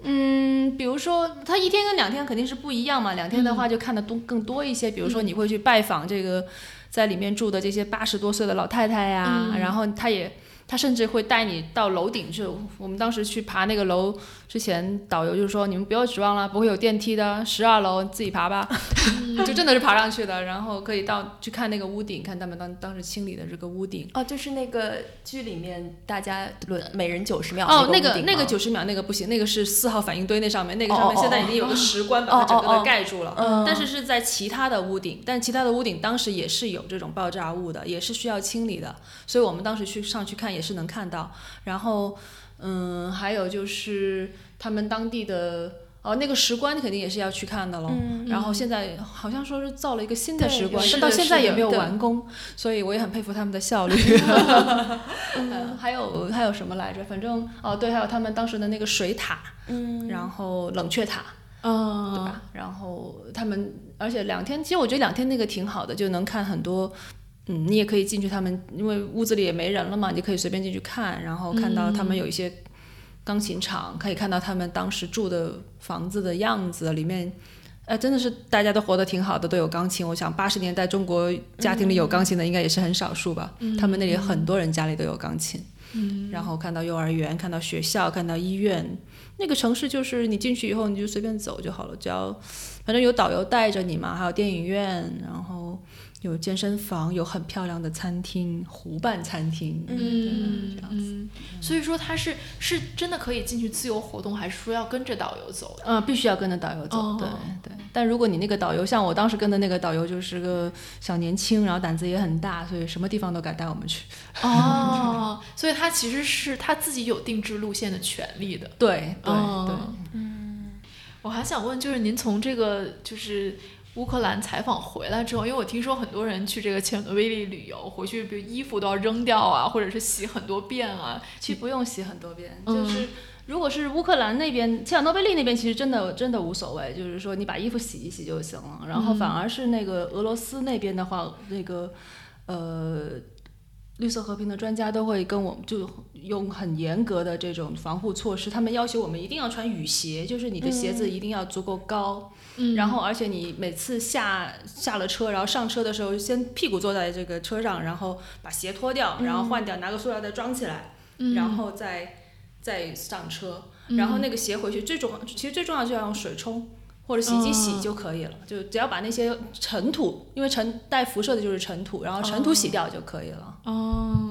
[SPEAKER 3] 嗯，比如说它一天跟两天肯定是不一样嘛。两天的话就看的多更多一些，比如说你会去拜访这个在里面住的这些八十多岁的老太太呀，
[SPEAKER 1] 嗯
[SPEAKER 3] 然后他也。他甚至会带你到楼顶去。我们当时去爬那个楼之前，导游就说：“你们不要指望了，不会有电梯的，十二楼自己爬吧。” <laughs> 就真的是爬上去的，然后可以到去看那个屋顶，看他们当当时清理的这个屋顶。
[SPEAKER 2] 哦，就是那个剧里面大家轮每人九十秒
[SPEAKER 3] 哦，那个
[SPEAKER 2] 那
[SPEAKER 3] 个九十秒那个不行，那个是四号反应堆那上面，那个
[SPEAKER 2] 哦
[SPEAKER 3] 上面
[SPEAKER 2] 哦
[SPEAKER 3] 现在已经有个石棺把
[SPEAKER 2] 哦
[SPEAKER 3] 它整个的盖住了。
[SPEAKER 2] 嗯
[SPEAKER 3] 但是是在其他的屋顶，但其他的屋顶当时也是有这种爆炸物的，也是需要清理的，所以我们当时去上去看也是能看到。然后，嗯，还有就是他们当地的。哦，那个石棺肯定也是要去看的喽。
[SPEAKER 2] 嗯
[SPEAKER 3] 然后现在好像说是造了一个新的石棺，但到现在也没有完工，所以我也很佩服他们的效率。<laughs> <laughs> 嗯，还有还有什么来着？反正哦，对，还有他们当时的那个水塔，
[SPEAKER 2] 嗯，
[SPEAKER 3] 然后冷却塔，
[SPEAKER 1] 嗯，
[SPEAKER 3] 对吧？然后他们，而且两天，其实我觉得两天那个挺好的，就能看很多。嗯，你也可以进去，他们因为屋子里也没人了嘛，你就可以随便进去看，然后看到他们有一些钢琴厂，可以看到他们当时住的房子的样子，里面。呃，真的是大家都活得挺好的，都有钢琴。我想八十年代中国家庭里有钢琴的应该也是很少数吧。他们那里很多人家里都有钢琴。嗯，然后看到幼儿园，看到学校，看到医院，那个城市就是你进去以后你就随便走就好了，只要反正有导游带着你嘛，还有电影院，然后。有健身房，有很漂亮的餐厅，湖畔餐厅，
[SPEAKER 1] 嗯，这样子。所以说，他是是真的可以进去自由活动，还是说要跟着导游走？
[SPEAKER 3] 嗯，必须要跟着导游走。对对。但如果你那个导游像我当时跟的那个导游，就是个小年轻，然后胆子也很大，所以什么地方都敢带我们去。
[SPEAKER 1] 哦，<laughs> 所以他其实是他自己有定制路线的权利的。
[SPEAKER 3] 对对对。
[SPEAKER 1] 嗯，我还想问，就是您从这个就是。乌克兰采访回来之后，因为我听说很多人去这个切尔诺贝利旅游，回去比如衣服都要扔掉啊，或者是洗很多遍啊。
[SPEAKER 3] 其实不用洗很多遍，就是如果是乌克兰那边切尔诺贝利那边，其实真的真的无所谓，就是说你把衣服洗一洗就行了。然后反而是那个俄罗斯那边的话，那个呃。绿色和平的专家都会跟我们就用很严格的这种防护措施，他们要求我们一定要穿雨鞋，就是你的鞋子一定要足够高，然后而且你每次下下了车，然后上车的时候，先屁股坐在这个车上，然后把鞋脱掉，然后换掉，拿个塑料袋装起来，然后再再上车，然后那个鞋回去最重要，其实最重要就要用水冲。或者洗衣机洗就可以了，就只要把那些尘土，因为尘带辐射的就是尘土，然后尘土洗掉就可以了。
[SPEAKER 1] 哦，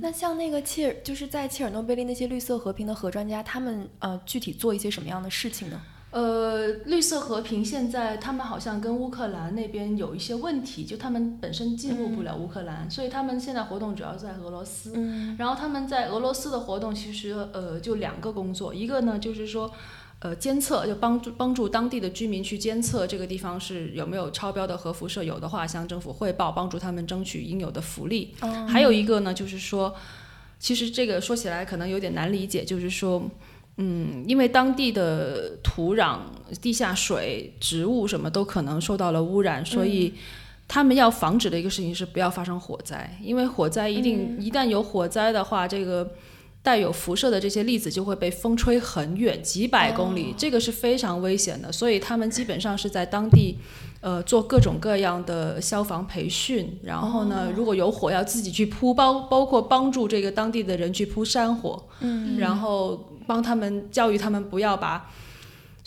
[SPEAKER 2] 那像那个切尔，就是在切尔诺贝利那些绿色和平的核专家，他们呃具体做一些什么样的事情呢？
[SPEAKER 3] 呃，绿色和平现在他们好像跟乌克兰那边有一些问题，就他们本身进入不了乌克兰，所以他们现在活动主要在俄罗斯。嗯，然后他们在俄罗斯的活动其实呃就两个工作，一个呢就是说。呃，监测就帮助帮助当地的居民去监测这个地方是有没有超标的核辐射，有的话向政府汇报，帮助他们争取应有的福利。还有一个呢，就是说，其实这个说起来可能有点难理解，就是说，嗯，因为当地的土壤、地下水、植物什么都可能受到了污染，所以他们要防止的一个事情是不要发生火灾，因为火灾一定一旦有火灾的话，这个。带有辐射的这些粒子就会被风吹很远，几百公里，这个是非常危险的。所以他们基本上是在当地，呃，做各种各样的消防培训。然后呢，如果有火要自己去扑，包包括帮助这个当地的人去扑山火，嗯，然后帮他们教育他们不要把。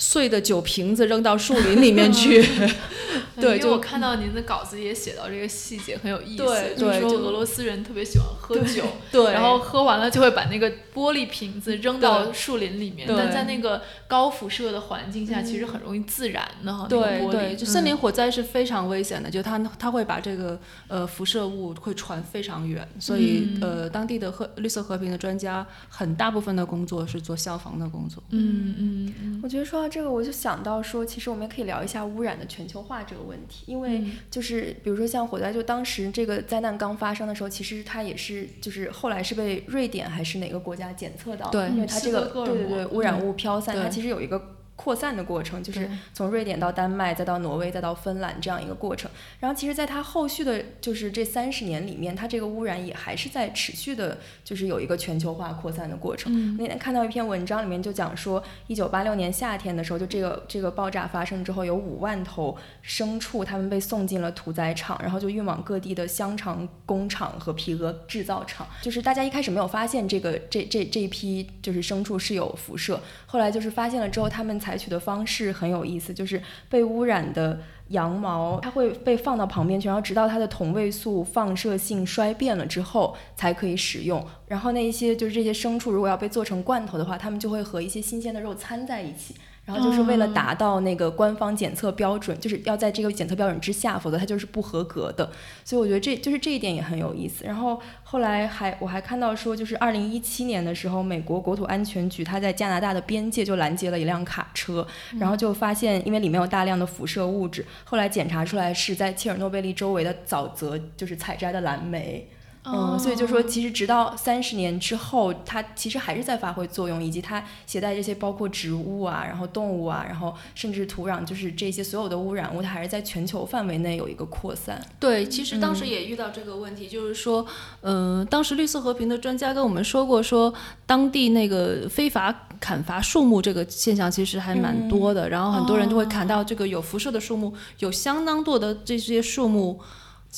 [SPEAKER 3] 碎的酒瓶子扔到树林里面去，<laughs> <laughs> 对，
[SPEAKER 1] 就我看到您的稿子也写到这个细节很有意思，
[SPEAKER 3] 就是
[SPEAKER 1] 说俄罗斯人特别喜欢喝酒，
[SPEAKER 3] 对，
[SPEAKER 1] 然后喝完了就会把那个玻璃瓶子扔到树林里面，但在那个高辐射的环境下，其实很容易自燃的哈，
[SPEAKER 3] 对对，就森林火灾是非常危险的，就它它会把这个呃辐射物会传非常远，所以呃当地的和绿色和平的专家很大部分的工作是做消防的工作，
[SPEAKER 1] 嗯嗯嗯，
[SPEAKER 2] 我觉得说。这个我就想到说，其实我们也可以聊一下污染的全球化这个问题，因为就是比如说像火灾，就当时这个灾难刚发生的时候，其实它也是就是后来是被瑞典还是哪个国家检测到，
[SPEAKER 3] 对，
[SPEAKER 2] 因为它这个对对对污染物飘散，它其实有一个。扩散的过程，就是从瑞典到丹麦，再到挪威，再到芬兰这样一个过程。然后，其实，在它后续的，就是这三十年里面，它这个污染也还是在持续的，就是有一个全球化扩散的过程。那天看到一篇文章，里面就讲说，一九八六年夏天的时候，就这个这个爆炸发生之后，有五万头牲畜，他们被送进了屠宰场，然后就运往各地的香肠工厂和皮革制造厂。就是大家一开始没有发现这个这这这一批就是牲畜是有辐射，后来就是发现了之后，他们才。采取的方式很有意思，就是被污染的羊毛，它会被放到旁边去，然后直到它的同位素放射性衰变了之后才可以使用。然后那一些就是这些牲畜，如果要被做成罐头的话，它们就会和一些新鲜的肉掺在一起。然后就是为了达到那个官方检测标准，就是要在这个检测标准之下，否则它就是不合格的。所以我觉得这就是这一点也很有意思。然后后来还我还看到说，就是二零一七年的时候，美国国土安全局它在加拿大的边界就拦截了一辆卡车，然后就发现因为里面有大量的辐射物质，后来检查出来是在切尔诺贝利周围的沼泽就是采摘的蓝莓。嗯，所以就说，其实直到三十年之后，它其实还是在发挥作用，以及它携带这些包括植物啊，然后动物啊，然后甚至土壤，就是这些所有的污染物，它还是在全球范围内有一个扩散。
[SPEAKER 3] 对，其实当时也遇到这个问题，就是说，嗯，当时绿色和平的专家跟我们说过，说当地那个非法砍伐树木这个现象其实还蛮多的，然后很多人就会砍到这个有辐射的树木，有相当多的这些树木。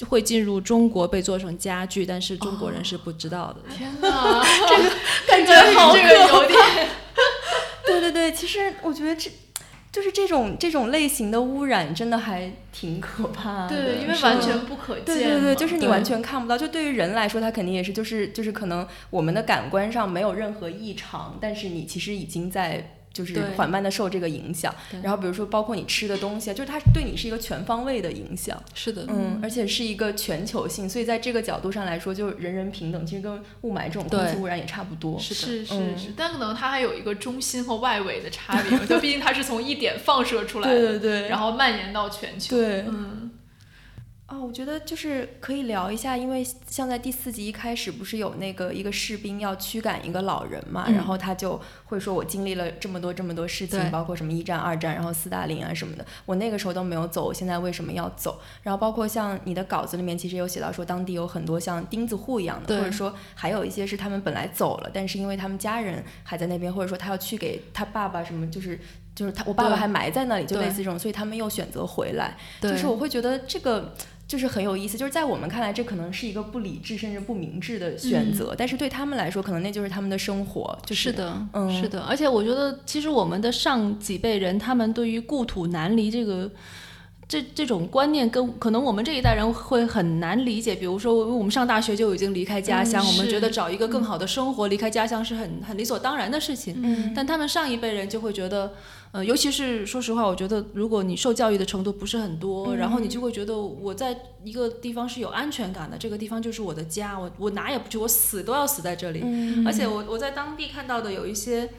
[SPEAKER 3] 会进入中国被做成家具，但是中国人是不知道的。<laughs>
[SPEAKER 1] 天哪，
[SPEAKER 2] 这个感觉
[SPEAKER 1] 这个有点。<laughs>
[SPEAKER 2] 对对对，其实我觉得这就是这种这种类型的污染，真的还挺可怕
[SPEAKER 1] 的。对，因为完全不可见。
[SPEAKER 2] 对对对，就是你完全看不到。就对于人来说，它肯定也是，就是就是可能我们的感官上没有任何异常，但是你其实已经在。就是缓慢的受这个影响，然后比如说包括你吃的东西，就是它对你是一个全方位的影响。
[SPEAKER 3] 是的，
[SPEAKER 2] 嗯，而且是一个全球性，所以在这个角度上来说，就人人平等，其实跟雾霾这种空气污染也差不多。
[SPEAKER 3] 是
[SPEAKER 1] 是是是，但可能它还有一个中心和外围的差别，就毕竟它是从一点放射出来的，
[SPEAKER 2] 对对对，
[SPEAKER 1] 然后蔓延到全球。
[SPEAKER 2] 对，
[SPEAKER 1] 嗯。
[SPEAKER 2] 哦，我觉得就是可以聊一下，因为像在第四集一开始不是有那个一个士兵要驱赶一个老人嘛，然后他就会说：“我经历了这么多这么多事情，包括什么一战、二战，然后斯大林啊什么的，我那个时候都没有走，我现在为什么要走？”然后包括像你的稿子里面其实有写到说，当地有很多像钉子户一样的，或者说还有一些是他们本来走了，但是因为他们家人还在那边，或者说他要去给他爸爸什么，就是就是他我爸爸还埋在那里，就类似这种，所以他们又选择回来。就是我会觉得这个。就是很有意思，就是在我们看来，这可能是一个不理智甚至不明智的选择，但是对他们来说，可能那就是他们的生活。
[SPEAKER 3] 就是
[SPEAKER 2] 的，
[SPEAKER 3] 嗯，是的。而且我觉得，其实我们的上几辈人，他们对于故土难离这个这这种观念，跟可能我们这一代人会很难理解。比如说，我们上大学就已经离开家乡，我们觉得找一个更好的生活，离开家乡是很很理所当然的事情。
[SPEAKER 2] 嗯，
[SPEAKER 3] 但他们上一辈人就会觉得。呃，尤其是说实话，我觉得如果你受教育的程度不是很多，然后你就会觉得我在一个地方是有安全感的，这个地方就是我的家，我我哪也不去，我死都要死在这里。而且我我在当地看到的有一些，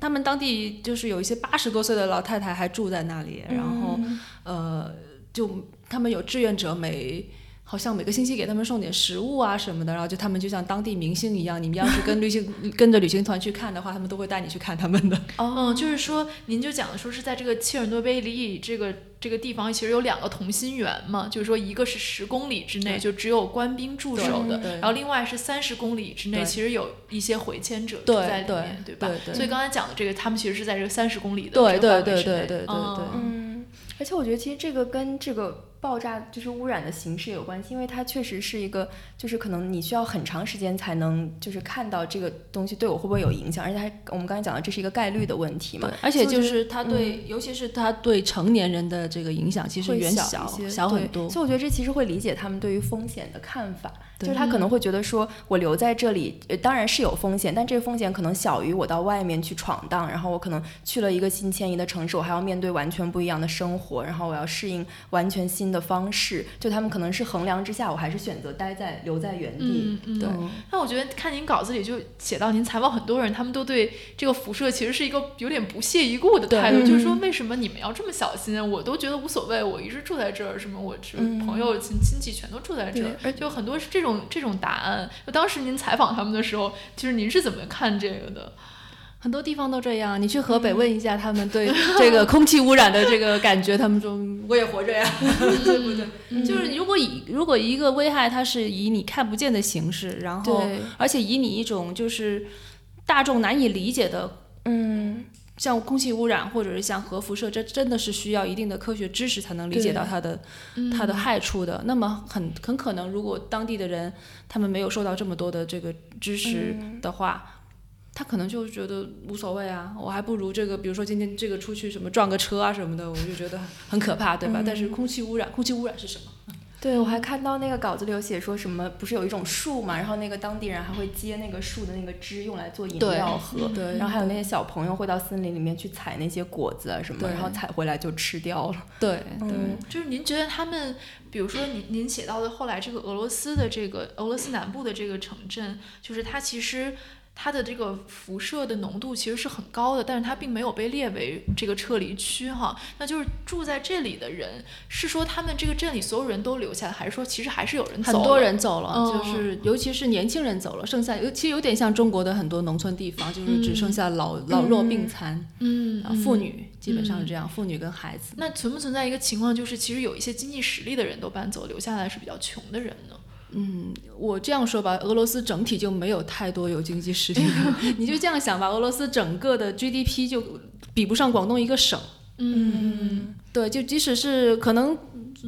[SPEAKER 3] 他们当地就是有一些八十多岁的老太太还住在那里，然后呃，就他们有志愿者每。好像每个星期给他们送点食物啊什么的，然后就他们就像当地明星一样。你们要是跟旅行跟着旅行团去看的话，他们都会带你去看他们的。<laughs>
[SPEAKER 1] 哦，就是说，您就讲的说是在这个切尔诺贝利这个这个地方，其实有两个同心圆嘛，就是说一个是十公里之内就只有官兵驻守的，然后另外是三十公里之内其实有一些回迁者住在里面，
[SPEAKER 3] 对
[SPEAKER 1] 吧？所以刚才讲的这个，他们其实是在这个三十公里的
[SPEAKER 3] 对对对
[SPEAKER 1] 对
[SPEAKER 3] 对对对，
[SPEAKER 2] 嗯，而且我觉得其实这个跟这个。爆炸就是污染的形式有关系，因为它确实是一个，就是可能你需要很长时间才能就是看到这个东西对我会不会有影响，而且还我们刚才讲的这是一个概率的问题嘛，
[SPEAKER 3] 而且就是它对，尤其是它对成年人的这个影响其实远小
[SPEAKER 2] 小
[SPEAKER 3] 很多，
[SPEAKER 2] 所以我觉得这其实会理解他们对于风险的看法。就是他可能会觉得说，我留在这里，呃，当然是有风险，但这个风险可能小于我到外面去闯荡，然后我可能去了一个新迁移的城市，我还要面对完全不一样的生活，然后我要适应完全新的方式。就他们可能是衡量之下，我还是选择待在留在原
[SPEAKER 1] 地。对。那我觉得看您稿子里就写到，您采访很多人，他们都对这个辐射其实是一个有点不屑一顾的态度，就是说为什么你们要这么小心？我都觉得无所谓，我一直住在这儿，什么我朋友亲亲戚全都住在这儿，就很多是这种。这种答案，就当时您采访他们的时候，其实您是怎么看这个的？
[SPEAKER 3] 很多地方都这样，你去河北问一下他们对这个 <laughs> 空气污染的这个感觉，他们说 <laughs> 我也活着呀，<laughs> 对不对？就是如果以如果一个危害它是以你看不见的形式，然后而且以你一种就是大众难以理解的，
[SPEAKER 2] 嗯。
[SPEAKER 3] 像空气污染或者是像核辐射，这真的是需要一定的科学知识才能理解到它的它的害处的。那么很很可能，如果当地的人他们没有受到这么多的这个知识的话，他可能就觉得无所谓啊，我还不如这个，比如说今天这个出去什么撞个车啊什么的，我就觉得很可怕，对吧？但是空气污染，空气污染是什么？
[SPEAKER 2] 对，我还看到那个稿子里有写说什么，不是有一种树嘛，然后那个当地人还会接那个树的那个枝用来做饮料喝，
[SPEAKER 3] 对，
[SPEAKER 2] 然后还有那些小朋友会到森林里面去采那些果子啊什么，然后采回来就吃掉了。
[SPEAKER 3] 对，
[SPEAKER 2] 对，
[SPEAKER 1] 就是您觉得他们，比如说您您写到的后来这个俄罗斯的这个俄罗斯南部的这个城镇，就是它其实。它的这个辐射的浓度其实是很高的，但是它并没有被列为这个撤离区哈。那就是住在这里的人，是说他们这个镇里所有人都留下来，还是说其实还是有人走
[SPEAKER 3] 很多人走了，
[SPEAKER 1] 嗯
[SPEAKER 3] 就是尤其是年轻人走了，剩下尤其实有点像中国的很多农村地方，就是只剩下老、老弱病残，
[SPEAKER 1] 嗯
[SPEAKER 3] 啊，妇女基本上是这样，妇女跟孩子。
[SPEAKER 1] 那存不存在一个情况，就是其实有一些经济实力的人都搬走，留下来是比较穷的人呢？
[SPEAKER 3] 嗯，我这样说吧，俄罗斯整体就没有太多有经济实力的，<laughs> 你就这样想吧，俄罗斯整个的 GDP 就比不上广东一个省。
[SPEAKER 1] 嗯
[SPEAKER 3] 对，就即使是可能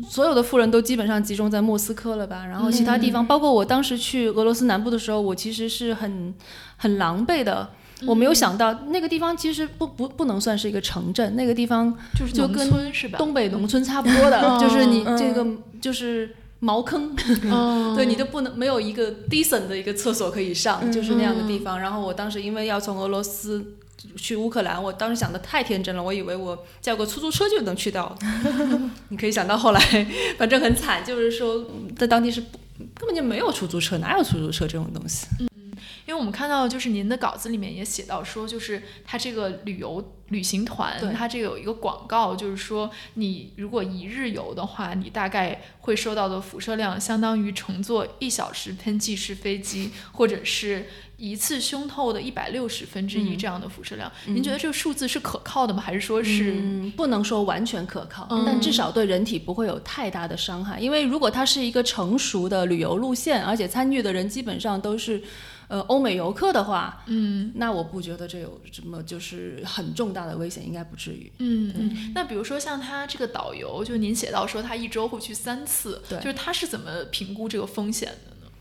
[SPEAKER 3] 所有的富人都基本上集中在莫斯科了吧，然后其他地方，包括我当时去俄罗斯南部的时候，我其实是很很狼狈的。我没有想到那个地方其实不不不能算是一个城镇，那个地方
[SPEAKER 1] 就是农
[SPEAKER 3] 就跟？东北农村差不多的，就是你
[SPEAKER 2] 嗯
[SPEAKER 3] 这个就是茅坑，
[SPEAKER 1] 嗯 <laughs>
[SPEAKER 3] 对，你就不能没有一个 decent 的一个厕所可以上，
[SPEAKER 2] 嗯
[SPEAKER 3] 就是那样的地方。然后我当时因为要从俄罗斯去乌克兰，我当时想的太天真了，我以为我叫个出租车就能去到。<laughs> 你可以想到后来，反正很惨，就是说嗯在当地是不根本就没有出租车，哪有出租车这种东西？
[SPEAKER 1] 因为我们看到，就是您的稿子里面也写到说，就是它这个旅游旅行团
[SPEAKER 3] 对，
[SPEAKER 1] 它这个有一个广告，就是说你如果一日游的话，你大概会收到的辐射量相当于乘坐一小时喷气式飞机，或者是一次胸透的一百六十分之一
[SPEAKER 3] 嗯
[SPEAKER 1] 这样的辐射量。您觉得这个数字是可靠的吗？还是说是？
[SPEAKER 3] 嗯，不能说完全可靠，
[SPEAKER 1] 嗯
[SPEAKER 3] 但至少对人体不会有太大的伤害。因为如果它是一个成熟的旅游路线，而且参与的人基本上都是。呃，欧美游客的话，
[SPEAKER 1] 嗯
[SPEAKER 3] 那我不觉得这有什么就是很重大的危险，应该不至于。
[SPEAKER 1] 嗯嗯。那比如说像他这个导游，就您写到说他一周会去三次，
[SPEAKER 3] 对
[SPEAKER 1] 就是他是怎么评估这个风险的呢？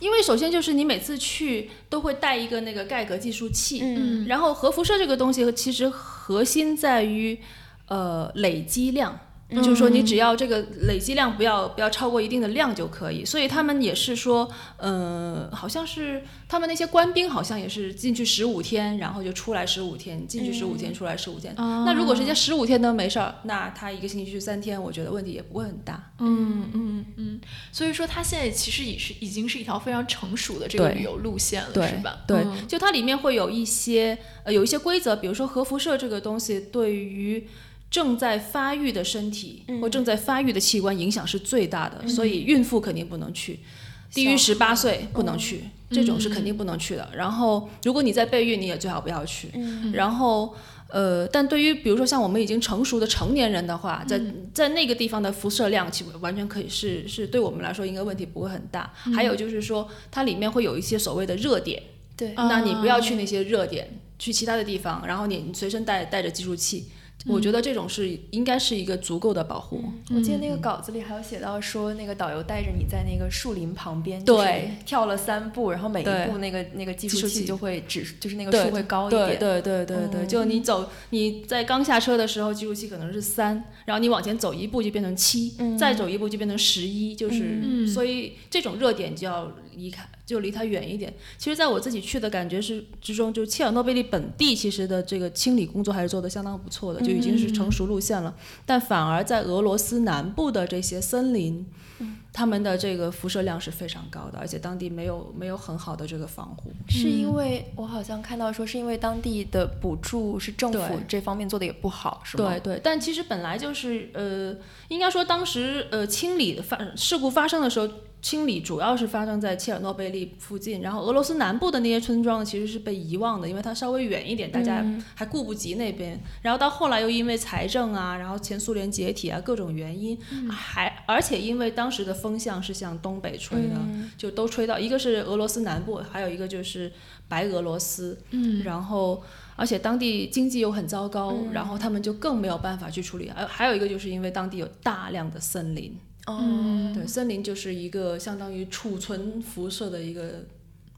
[SPEAKER 3] 因为首先就是你每次去都会带一个那个盖格计数器，
[SPEAKER 2] 嗯
[SPEAKER 3] 然后核辐射这个东西其实核心在于呃累积量。就是说，你只要这个累积量不要不要超过一定的量就可以。所以他们也是说，呃，好像是他们那些官兵好像也是进去十五天，然后就出来十五天，进去十五天，出来十五天。那如果人家十五天都没事儿，那他一个星期去三天，我觉得问题也不会很大。
[SPEAKER 1] 嗯嗯嗯，所以说它现在其实也是已经是一条非常成熟的这个旅游路线了，是吧？
[SPEAKER 3] 对，
[SPEAKER 1] 嗯
[SPEAKER 3] 就它里面会有一些呃有一些规则，比如说核辐射这个东西对于正在发育的身体、或正在发育的器官影响是最大的，所以孕妇肯定不能去。低于十八岁不能去，这种是肯定不能去的。然后，如果你在备孕，你也最好不要去。然后，呃，但对于比如说像我们已经成熟的成年人的话，在在那个地方的辐射量，其实完全可以是是对我们来说应该问题不会很大。还有就是说，它里面会有一些所谓的热点，
[SPEAKER 2] 对，
[SPEAKER 3] 那你不要去那些热点，去其他的地方，然后你你随身带带着计数器。我觉得这种是应该是一个足够的保护。
[SPEAKER 2] 我记得那个稿子里还有写到说，那个导游带着你在那个树林旁边，
[SPEAKER 3] 对
[SPEAKER 2] 就是跳了三步，然后每一步那个那个计数
[SPEAKER 3] 器
[SPEAKER 2] 器就会指，就是那个
[SPEAKER 3] 对
[SPEAKER 2] 数会高一
[SPEAKER 3] 对
[SPEAKER 2] 点。
[SPEAKER 3] 对对对对，就你走你在刚下车的时候，计数器可能是三，然后你往前走一步就变成七、再走一步就变成十一，就是、
[SPEAKER 1] 嗯
[SPEAKER 3] 所以这种热点就要离开，就离它远一点。其实，在我自己去的感觉是之中，就切尔诺贝利本地其实的这个清理工作还是做得相当不错的，就已经是成熟路线了。但反而在俄罗斯南部的这些森林。他们的这个辐射量是非常高的，而且当地没有没有很好的这个防护。
[SPEAKER 2] 是因为我好像看到说，是因为当地的补助是政府这方面做的也不好，是吗？
[SPEAKER 3] 对对，但其实本来就是呃，应该说当时呃清理发事故发生的时候，清理主要是发生在切尔诺贝利附近，然后俄罗斯南部的那些村庄其实是被遗忘的，因为它稍微远一点，大家还顾不及那边。然后到后来又因为财政啊，然后前苏联解体啊各种原因，还而且因为当时的风向是向东北吹的，就都吹到一个是俄罗斯南部，还有一个就是白俄罗斯，
[SPEAKER 1] 嗯
[SPEAKER 3] 然后。而且当地经济又很糟糕，然后他们就更没有办法去处理。还还有一个就是因为当地有大量的森林，
[SPEAKER 2] 哦，
[SPEAKER 3] 对，森林就是一个相当于储存辐射的一个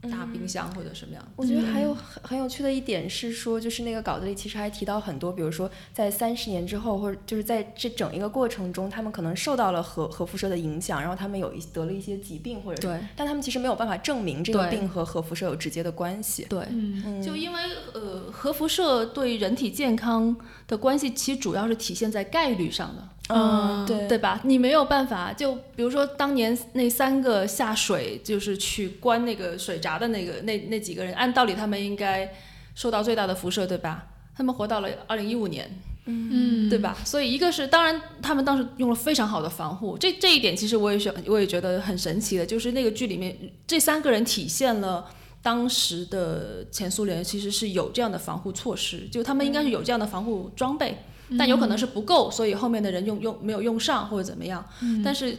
[SPEAKER 3] 大冰箱或者什么样。
[SPEAKER 2] 我觉得还有很很有趣的一点是说，就是那个稿子里其实还提到很多，比如说在三十年之后，或者就是在这整一个过程中，他们可能受到了核核辐射的影响，然后他们有一得了一些疾病，或者是，
[SPEAKER 3] 对。
[SPEAKER 2] 但他们其实没有办法证明这个病和核辐射有直接的关系。
[SPEAKER 3] 对，
[SPEAKER 1] 嗯。
[SPEAKER 3] 就因为呃核辐射对人体健康的关系，其实主要是体现在概率上的。
[SPEAKER 2] 嗯，对
[SPEAKER 3] 对吧？你没有办法，就比如说当年那三个下水就是去关那个水闸的那个那那几个人，按道理他们应该受到最大的辐射，对吧？他们活到了二零一五年，
[SPEAKER 1] 嗯，
[SPEAKER 3] 对吧？所以一个是，当然他们当时用了非常好的防护，这这一点其实我也是我也觉得很神奇的，就是那个剧里面这三个人体现了。当时的前苏联其实是有这样的防护措施，就他们应该是有这样的防护装备，但有可能是不够，所以后面的人用用没有用上或者怎么样。但是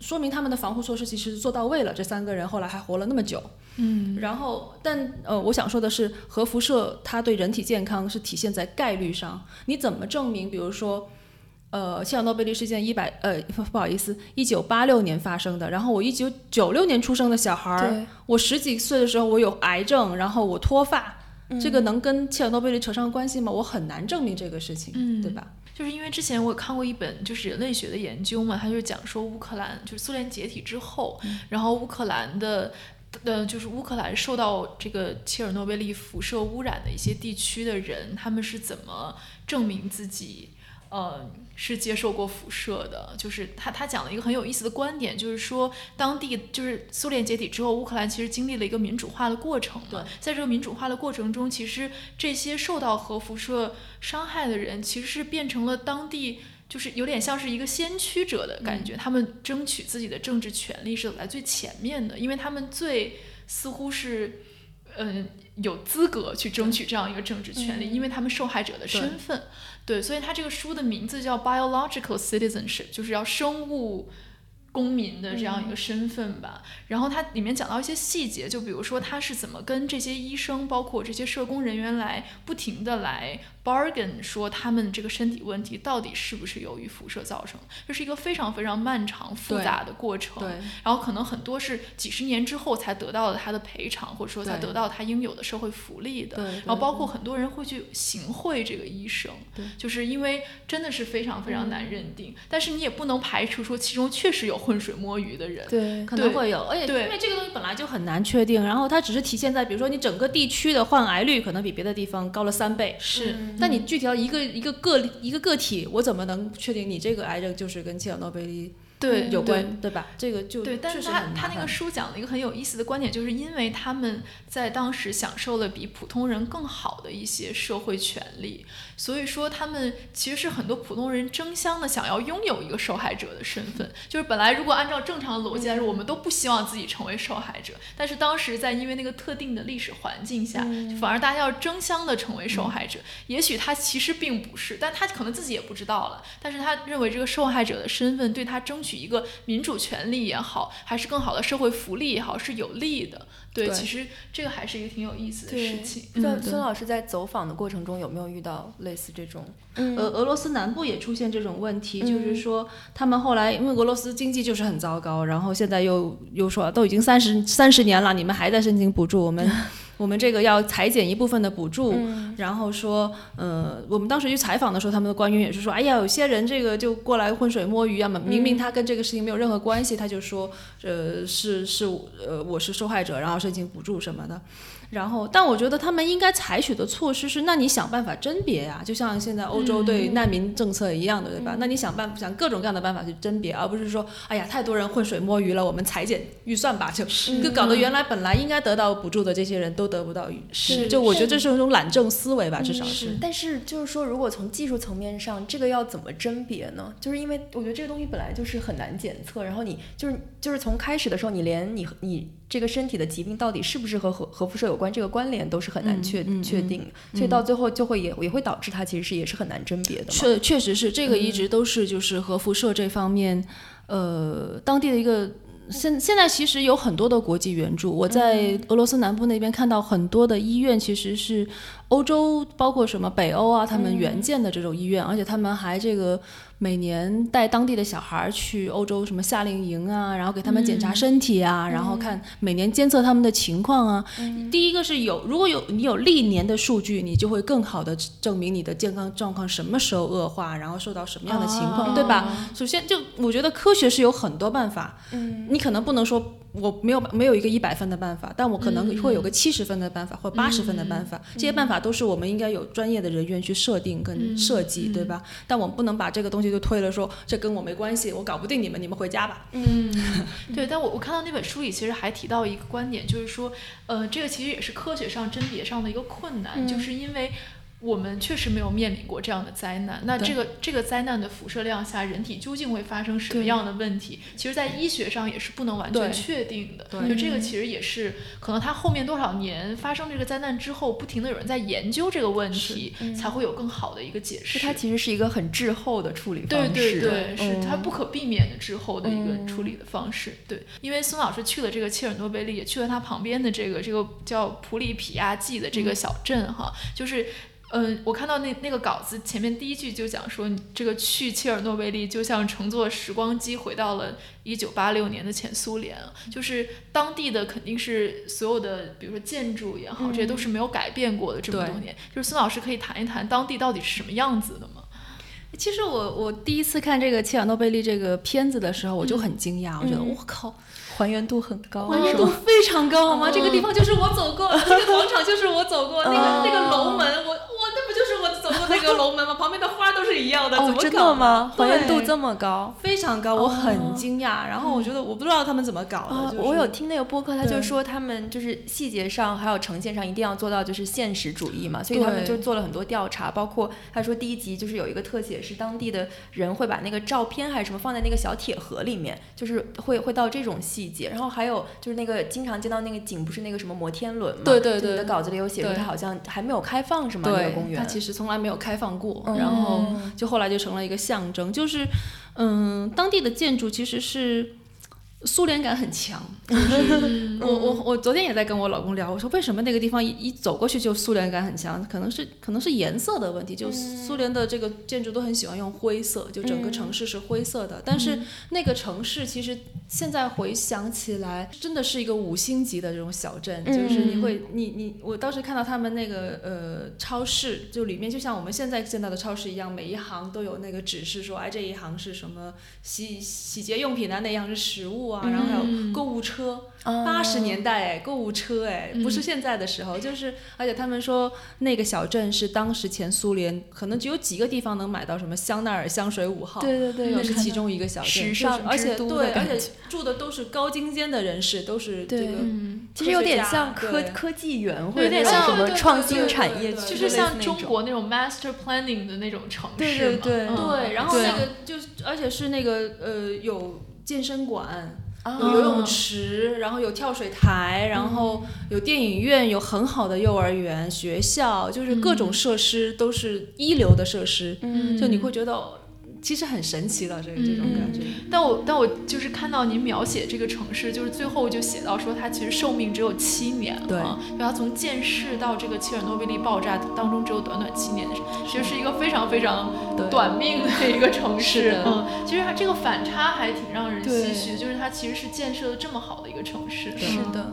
[SPEAKER 3] 说明他们的防护措施其实做到位了，这三个人后来还活了那么久。
[SPEAKER 1] 嗯，
[SPEAKER 3] 然后，但呃，我想说的是，核辐射它对人体健康是体现在概率上，你怎么证明？比如说。呃，切尔诺贝利事件一百呃 <laughs> 不好意思，一九八六年发生的。然后我一九九六年出生的小孩儿，我十几岁的时候我有癌症，然后我脱发，这个能跟切尔诺贝利扯上关系吗？我很难证明这个事情，
[SPEAKER 1] 嗯，
[SPEAKER 3] 对吧？
[SPEAKER 1] 就是因为之前我看过一本就是人类学的研究嘛，他就讲说乌克兰就是苏联解体之后，然后乌克兰的呃就是乌克兰受到这个切尔诺贝利辐射污染的一些地区的人，他们是怎么证明自己？呃，是接受过辐射的，就是他他讲了一个很有意思的观点，就是说当地就是苏联解体之后，乌克兰其实经历了一个民主化的过程
[SPEAKER 3] 对，
[SPEAKER 1] 在这个民主化的过程中，其实这些受到核辐射伤害的人，其实是变成了当地就是有点像是一个先驱者的感觉，他们争取自己的政治权利是走在最前面的，因为他们最似乎是嗯有资格去争取这样一个政治权利，因为他们受害者的身份。对，所以他这个书的名字叫 Biological Citizenship，就是要生物公民的这样一个身份吧。然后它里面讲到一些细节，就比如说他是怎么跟这些医生，包括这些社工人员来不停的来。Bargain 说他们这个身体问题到底是不是由于辐射造成？这是一个非常非常漫长复杂的过程。
[SPEAKER 3] 对。
[SPEAKER 1] 然后可能很多是几十年之后才得到了他的赔偿，或者说才得到他应有的社会福利的。
[SPEAKER 3] 对。
[SPEAKER 1] 然后包括很多人会去行贿这个医生，就是因为真的是非常非常难认定。但是你也不能排除说其中确实有浑水摸鱼的人。
[SPEAKER 2] 对，
[SPEAKER 3] 可能会有。而且因为这个东西本来就很难确定，然后它只是体现在比如说你整个地区的患癌率可能比别的地方高了三倍。
[SPEAKER 1] 是。
[SPEAKER 3] 但你具体到一个一个个一个个体，我怎么能确定你这个癌症就是跟切尔诺贝利？
[SPEAKER 1] 对，
[SPEAKER 3] 有关对吧？这个就
[SPEAKER 1] 对，但是他他那个书讲了一个很有意思的观点，就是因为他们在当时享受了比普通人更好的一些社会权利，所以说他们其实是很多普通人争相的想要拥有一个受害者的身份。就是本来如果按照正常的逻辑来说，我们都不希望自己成为受害者，但是当时在因为那个特定的历史环境下，反而大家要争相的成为受害者。也许他其实并不是，但他可能自己也不知道了。但是他认为这个受害者的身份对他争取。一个民主权利也好，还是更好的社会福利也好，是有利的。对，其实这个还是一个挺有意思的事情。
[SPEAKER 2] 孙孙老师在走访的过程中有没有遇到类似这种？
[SPEAKER 3] 俄俄罗斯南部也出现这种问题，就是说他们后来因为俄罗斯经济就是很糟糕，然后现在又又说都已经三十三十年了，你们还在申请补助，我们。<laughs> 我们这个要裁减一部分的补助，然后说，呃，我们当时去采访的时候，他们的官员也是说，哎呀，有些人这个就过来浑水摸鱼啊嘛，明明他跟这个事情没有任何关系，他就说，呃，是是，呃，我是受害者，然后申请补助什么的。然后，但我觉得他们应该采取的措施是，那你想办法甄别呀，就像现在欧洲对难民政策一样的，对吧？那你想办法想各种各样的办法去甄别，而不是说，哎呀，太多人浑水摸鱼了，我们裁减预算吧，就就搞得原来本来应该得到补助的这些人都得不到。
[SPEAKER 1] 是，
[SPEAKER 3] 就我觉得这是一种懒政思维吧，至少是。
[SPEAKER 2] 但是就是说，如果从技术层面上，这个要怎么甄别呢？就是因为我觉得这个东西本来就是很难检测，然后你就是就是从开始的时候，你连你你。这个身体的疾病到底是不是和核核辐射有关？这个关联都是很难确确定，所以到最后就会也也会导致它其实是也是很难甄别的。
[SPEAKER 3] 确确实是这个一直都是就是核辐射这方面，呃，当地的一个现现在其实有很多的国际援助。我在俄罗斯南部那边看到很多的医院其实是欧洲，包括什么北欧啊，他们援建的这种医院，而且他们还这个。每年带当地的小孩去欧洲什么夏令营啊，然后给他们检查身体啊，然后看每年监测他们的情况啊。第一个是有，如果有你有历年的数据，你就会更好的证明你的健康状况什么时候恶化，然后受到什么样的情况，对吧？首先就我觉得科学是有很多办法，嗯你可能不能说。我没有没有一个一百分的办法，但我可能会有个七十分的办法或八十分的办法。这些办法都是我们应该有专业的人员去设定跟设计，对吧？但我们不能把这个东西就推了，说这跟我没关系，我搞不定你们，你们回家吧。
[SPEAKER 1] 嗯，<laughs> 对。但我我看到那本书里其实还提到一个观点，就是说，呃，这个其实也是科学上甄别上的一个困难，就是因为。我们确实没有面临过这样的灾难。那这个这个灾难的辐射量下，人体究竟会发生什么样的问题？其实，在医学上也是不能完全确定的。就这个，其实也是可能它后面多少年发生这个灾难之后，不停的有人在研究这个问题，才会有更好的一个解释。
[SPEAKER 2] 它其实是一个很滞后的处理
[SPEAKER 1] 方式。对对对，是它不可避免的滞后的一个处理的方式。对，因为孙老师去了这个切尔诺贝利，也去了他旁边的这个这个叫普里皮亚季的这个小镇哈，就是。嗯，我看到那那个稿子前面第一句就讲说，这个去切尔诺贝利就像乘坐时光机回到了一九八六年的前苏联，就是当地的肯定是所有的，比如说建筑也好，这些都是没有改变过的这么多年。就是孙老师可以谈一谈当地到底是什么样子的吗？
[SPEAKER 3] 其实我我第一次看这个切尔诺贝利这个片子的时候，我就很惊讶，我觉得我靠。
[SPEAKER 2] 还原度很高，
[SPEAKER 3] 还原度非常高，好吗？这个地方就是我走过，这个广场就是我走过，那个那个楼门，我过那个龙门吗？旁边的花都是一样的，怎么
[SPEAKER 2] 真的吗？还原度这么高，
[SPEAKER 3] 非常高，我很惊讶。然后我觉得我不知道他们怎么搞的。
[SPEAKER 2] 我有听那个播客，他就说他们就是细节上还有呈现上一定要做到就是现实主义嘛，所以他们就做了很多调查，包括他说第一集就是有一个特写是当地的人会把那个照片还是什么放在那个小铁盒里面，就是会会到这种细节，然后还有。就是那个经常见到那个景，不是那个什么摩天轮吗？
[SPEAKER 3] 对对对。
[SPEAKER 2] 你的稿子里有写说，它好像还没有开放，是吗？那个公园。
[SPEAKER 3] 它其实从来没有开放过，然后就后来就成了一个象征。就是，嗯，当地的建筑其实是。苏联感很强，我我我昨天也在跟我老公聊，我说为什么那个地方一一走过去就苏联感很强？可能是可能是颜色的问题，就苏联的这个建筑都很喜欢用灰色，就整个城市是灰色的。但是那个城市其实现在回想起来，真的是一个五星级的这种小镇，就是你会你你我当时看到他们那个呃超市，就里面就像我们现在见到的超市一样，每一行都有那个指示说，哎这一行是什么洗洗洁用品啊，那样是食物。然后还有购物车，八十年代哎，购物车哎，不是现在的时候，就是而且他们说那个小镇是当时前苏联可能只有几个地方能买到什么香奈儿香水五号，
[SPEAKER 2] 对对对，
[SPEAKER 3] 那是其中一个小镇，
[SPEAKER 2] 时尚
[SPEAKER 3] 而且对，而且住的都是高精尖的人士，都是这个，
[SPEAKER 2] 其实有点像科科技园，
[SPEAKER 1] 有点像
[SPEAKER 2] 什么创新产业，
[SPEAKER 1] 就是像中国那种 master planning 的那种城市，
[SPEAKER 2] 对对
[SPEAKER 3] 对对，然后那个就而且是那个呃有健身馆。有游泳池，然后有跳水台，然后有电影院，有很好的幼儿园、学校，就是各种设施都是一流的设施，就你会觉得。其实很神奇的这个这种感觉，
[SPEAKER 1] 但我但我就是看到您描写这个城市，就是最后就写到说它其实寿命只有七年，
[SPEAKER 3] 对，
[SPEAKER 1] 就它从建市到这个切尔诺贝利爆炸当中只有短短七年其实是一个非常非常短命的一个城市。嗯，其实它这个反差还挺让人唏嘘，就是它其实是建设的这么好的一个城市。
[SPEAKER 2] 是的。感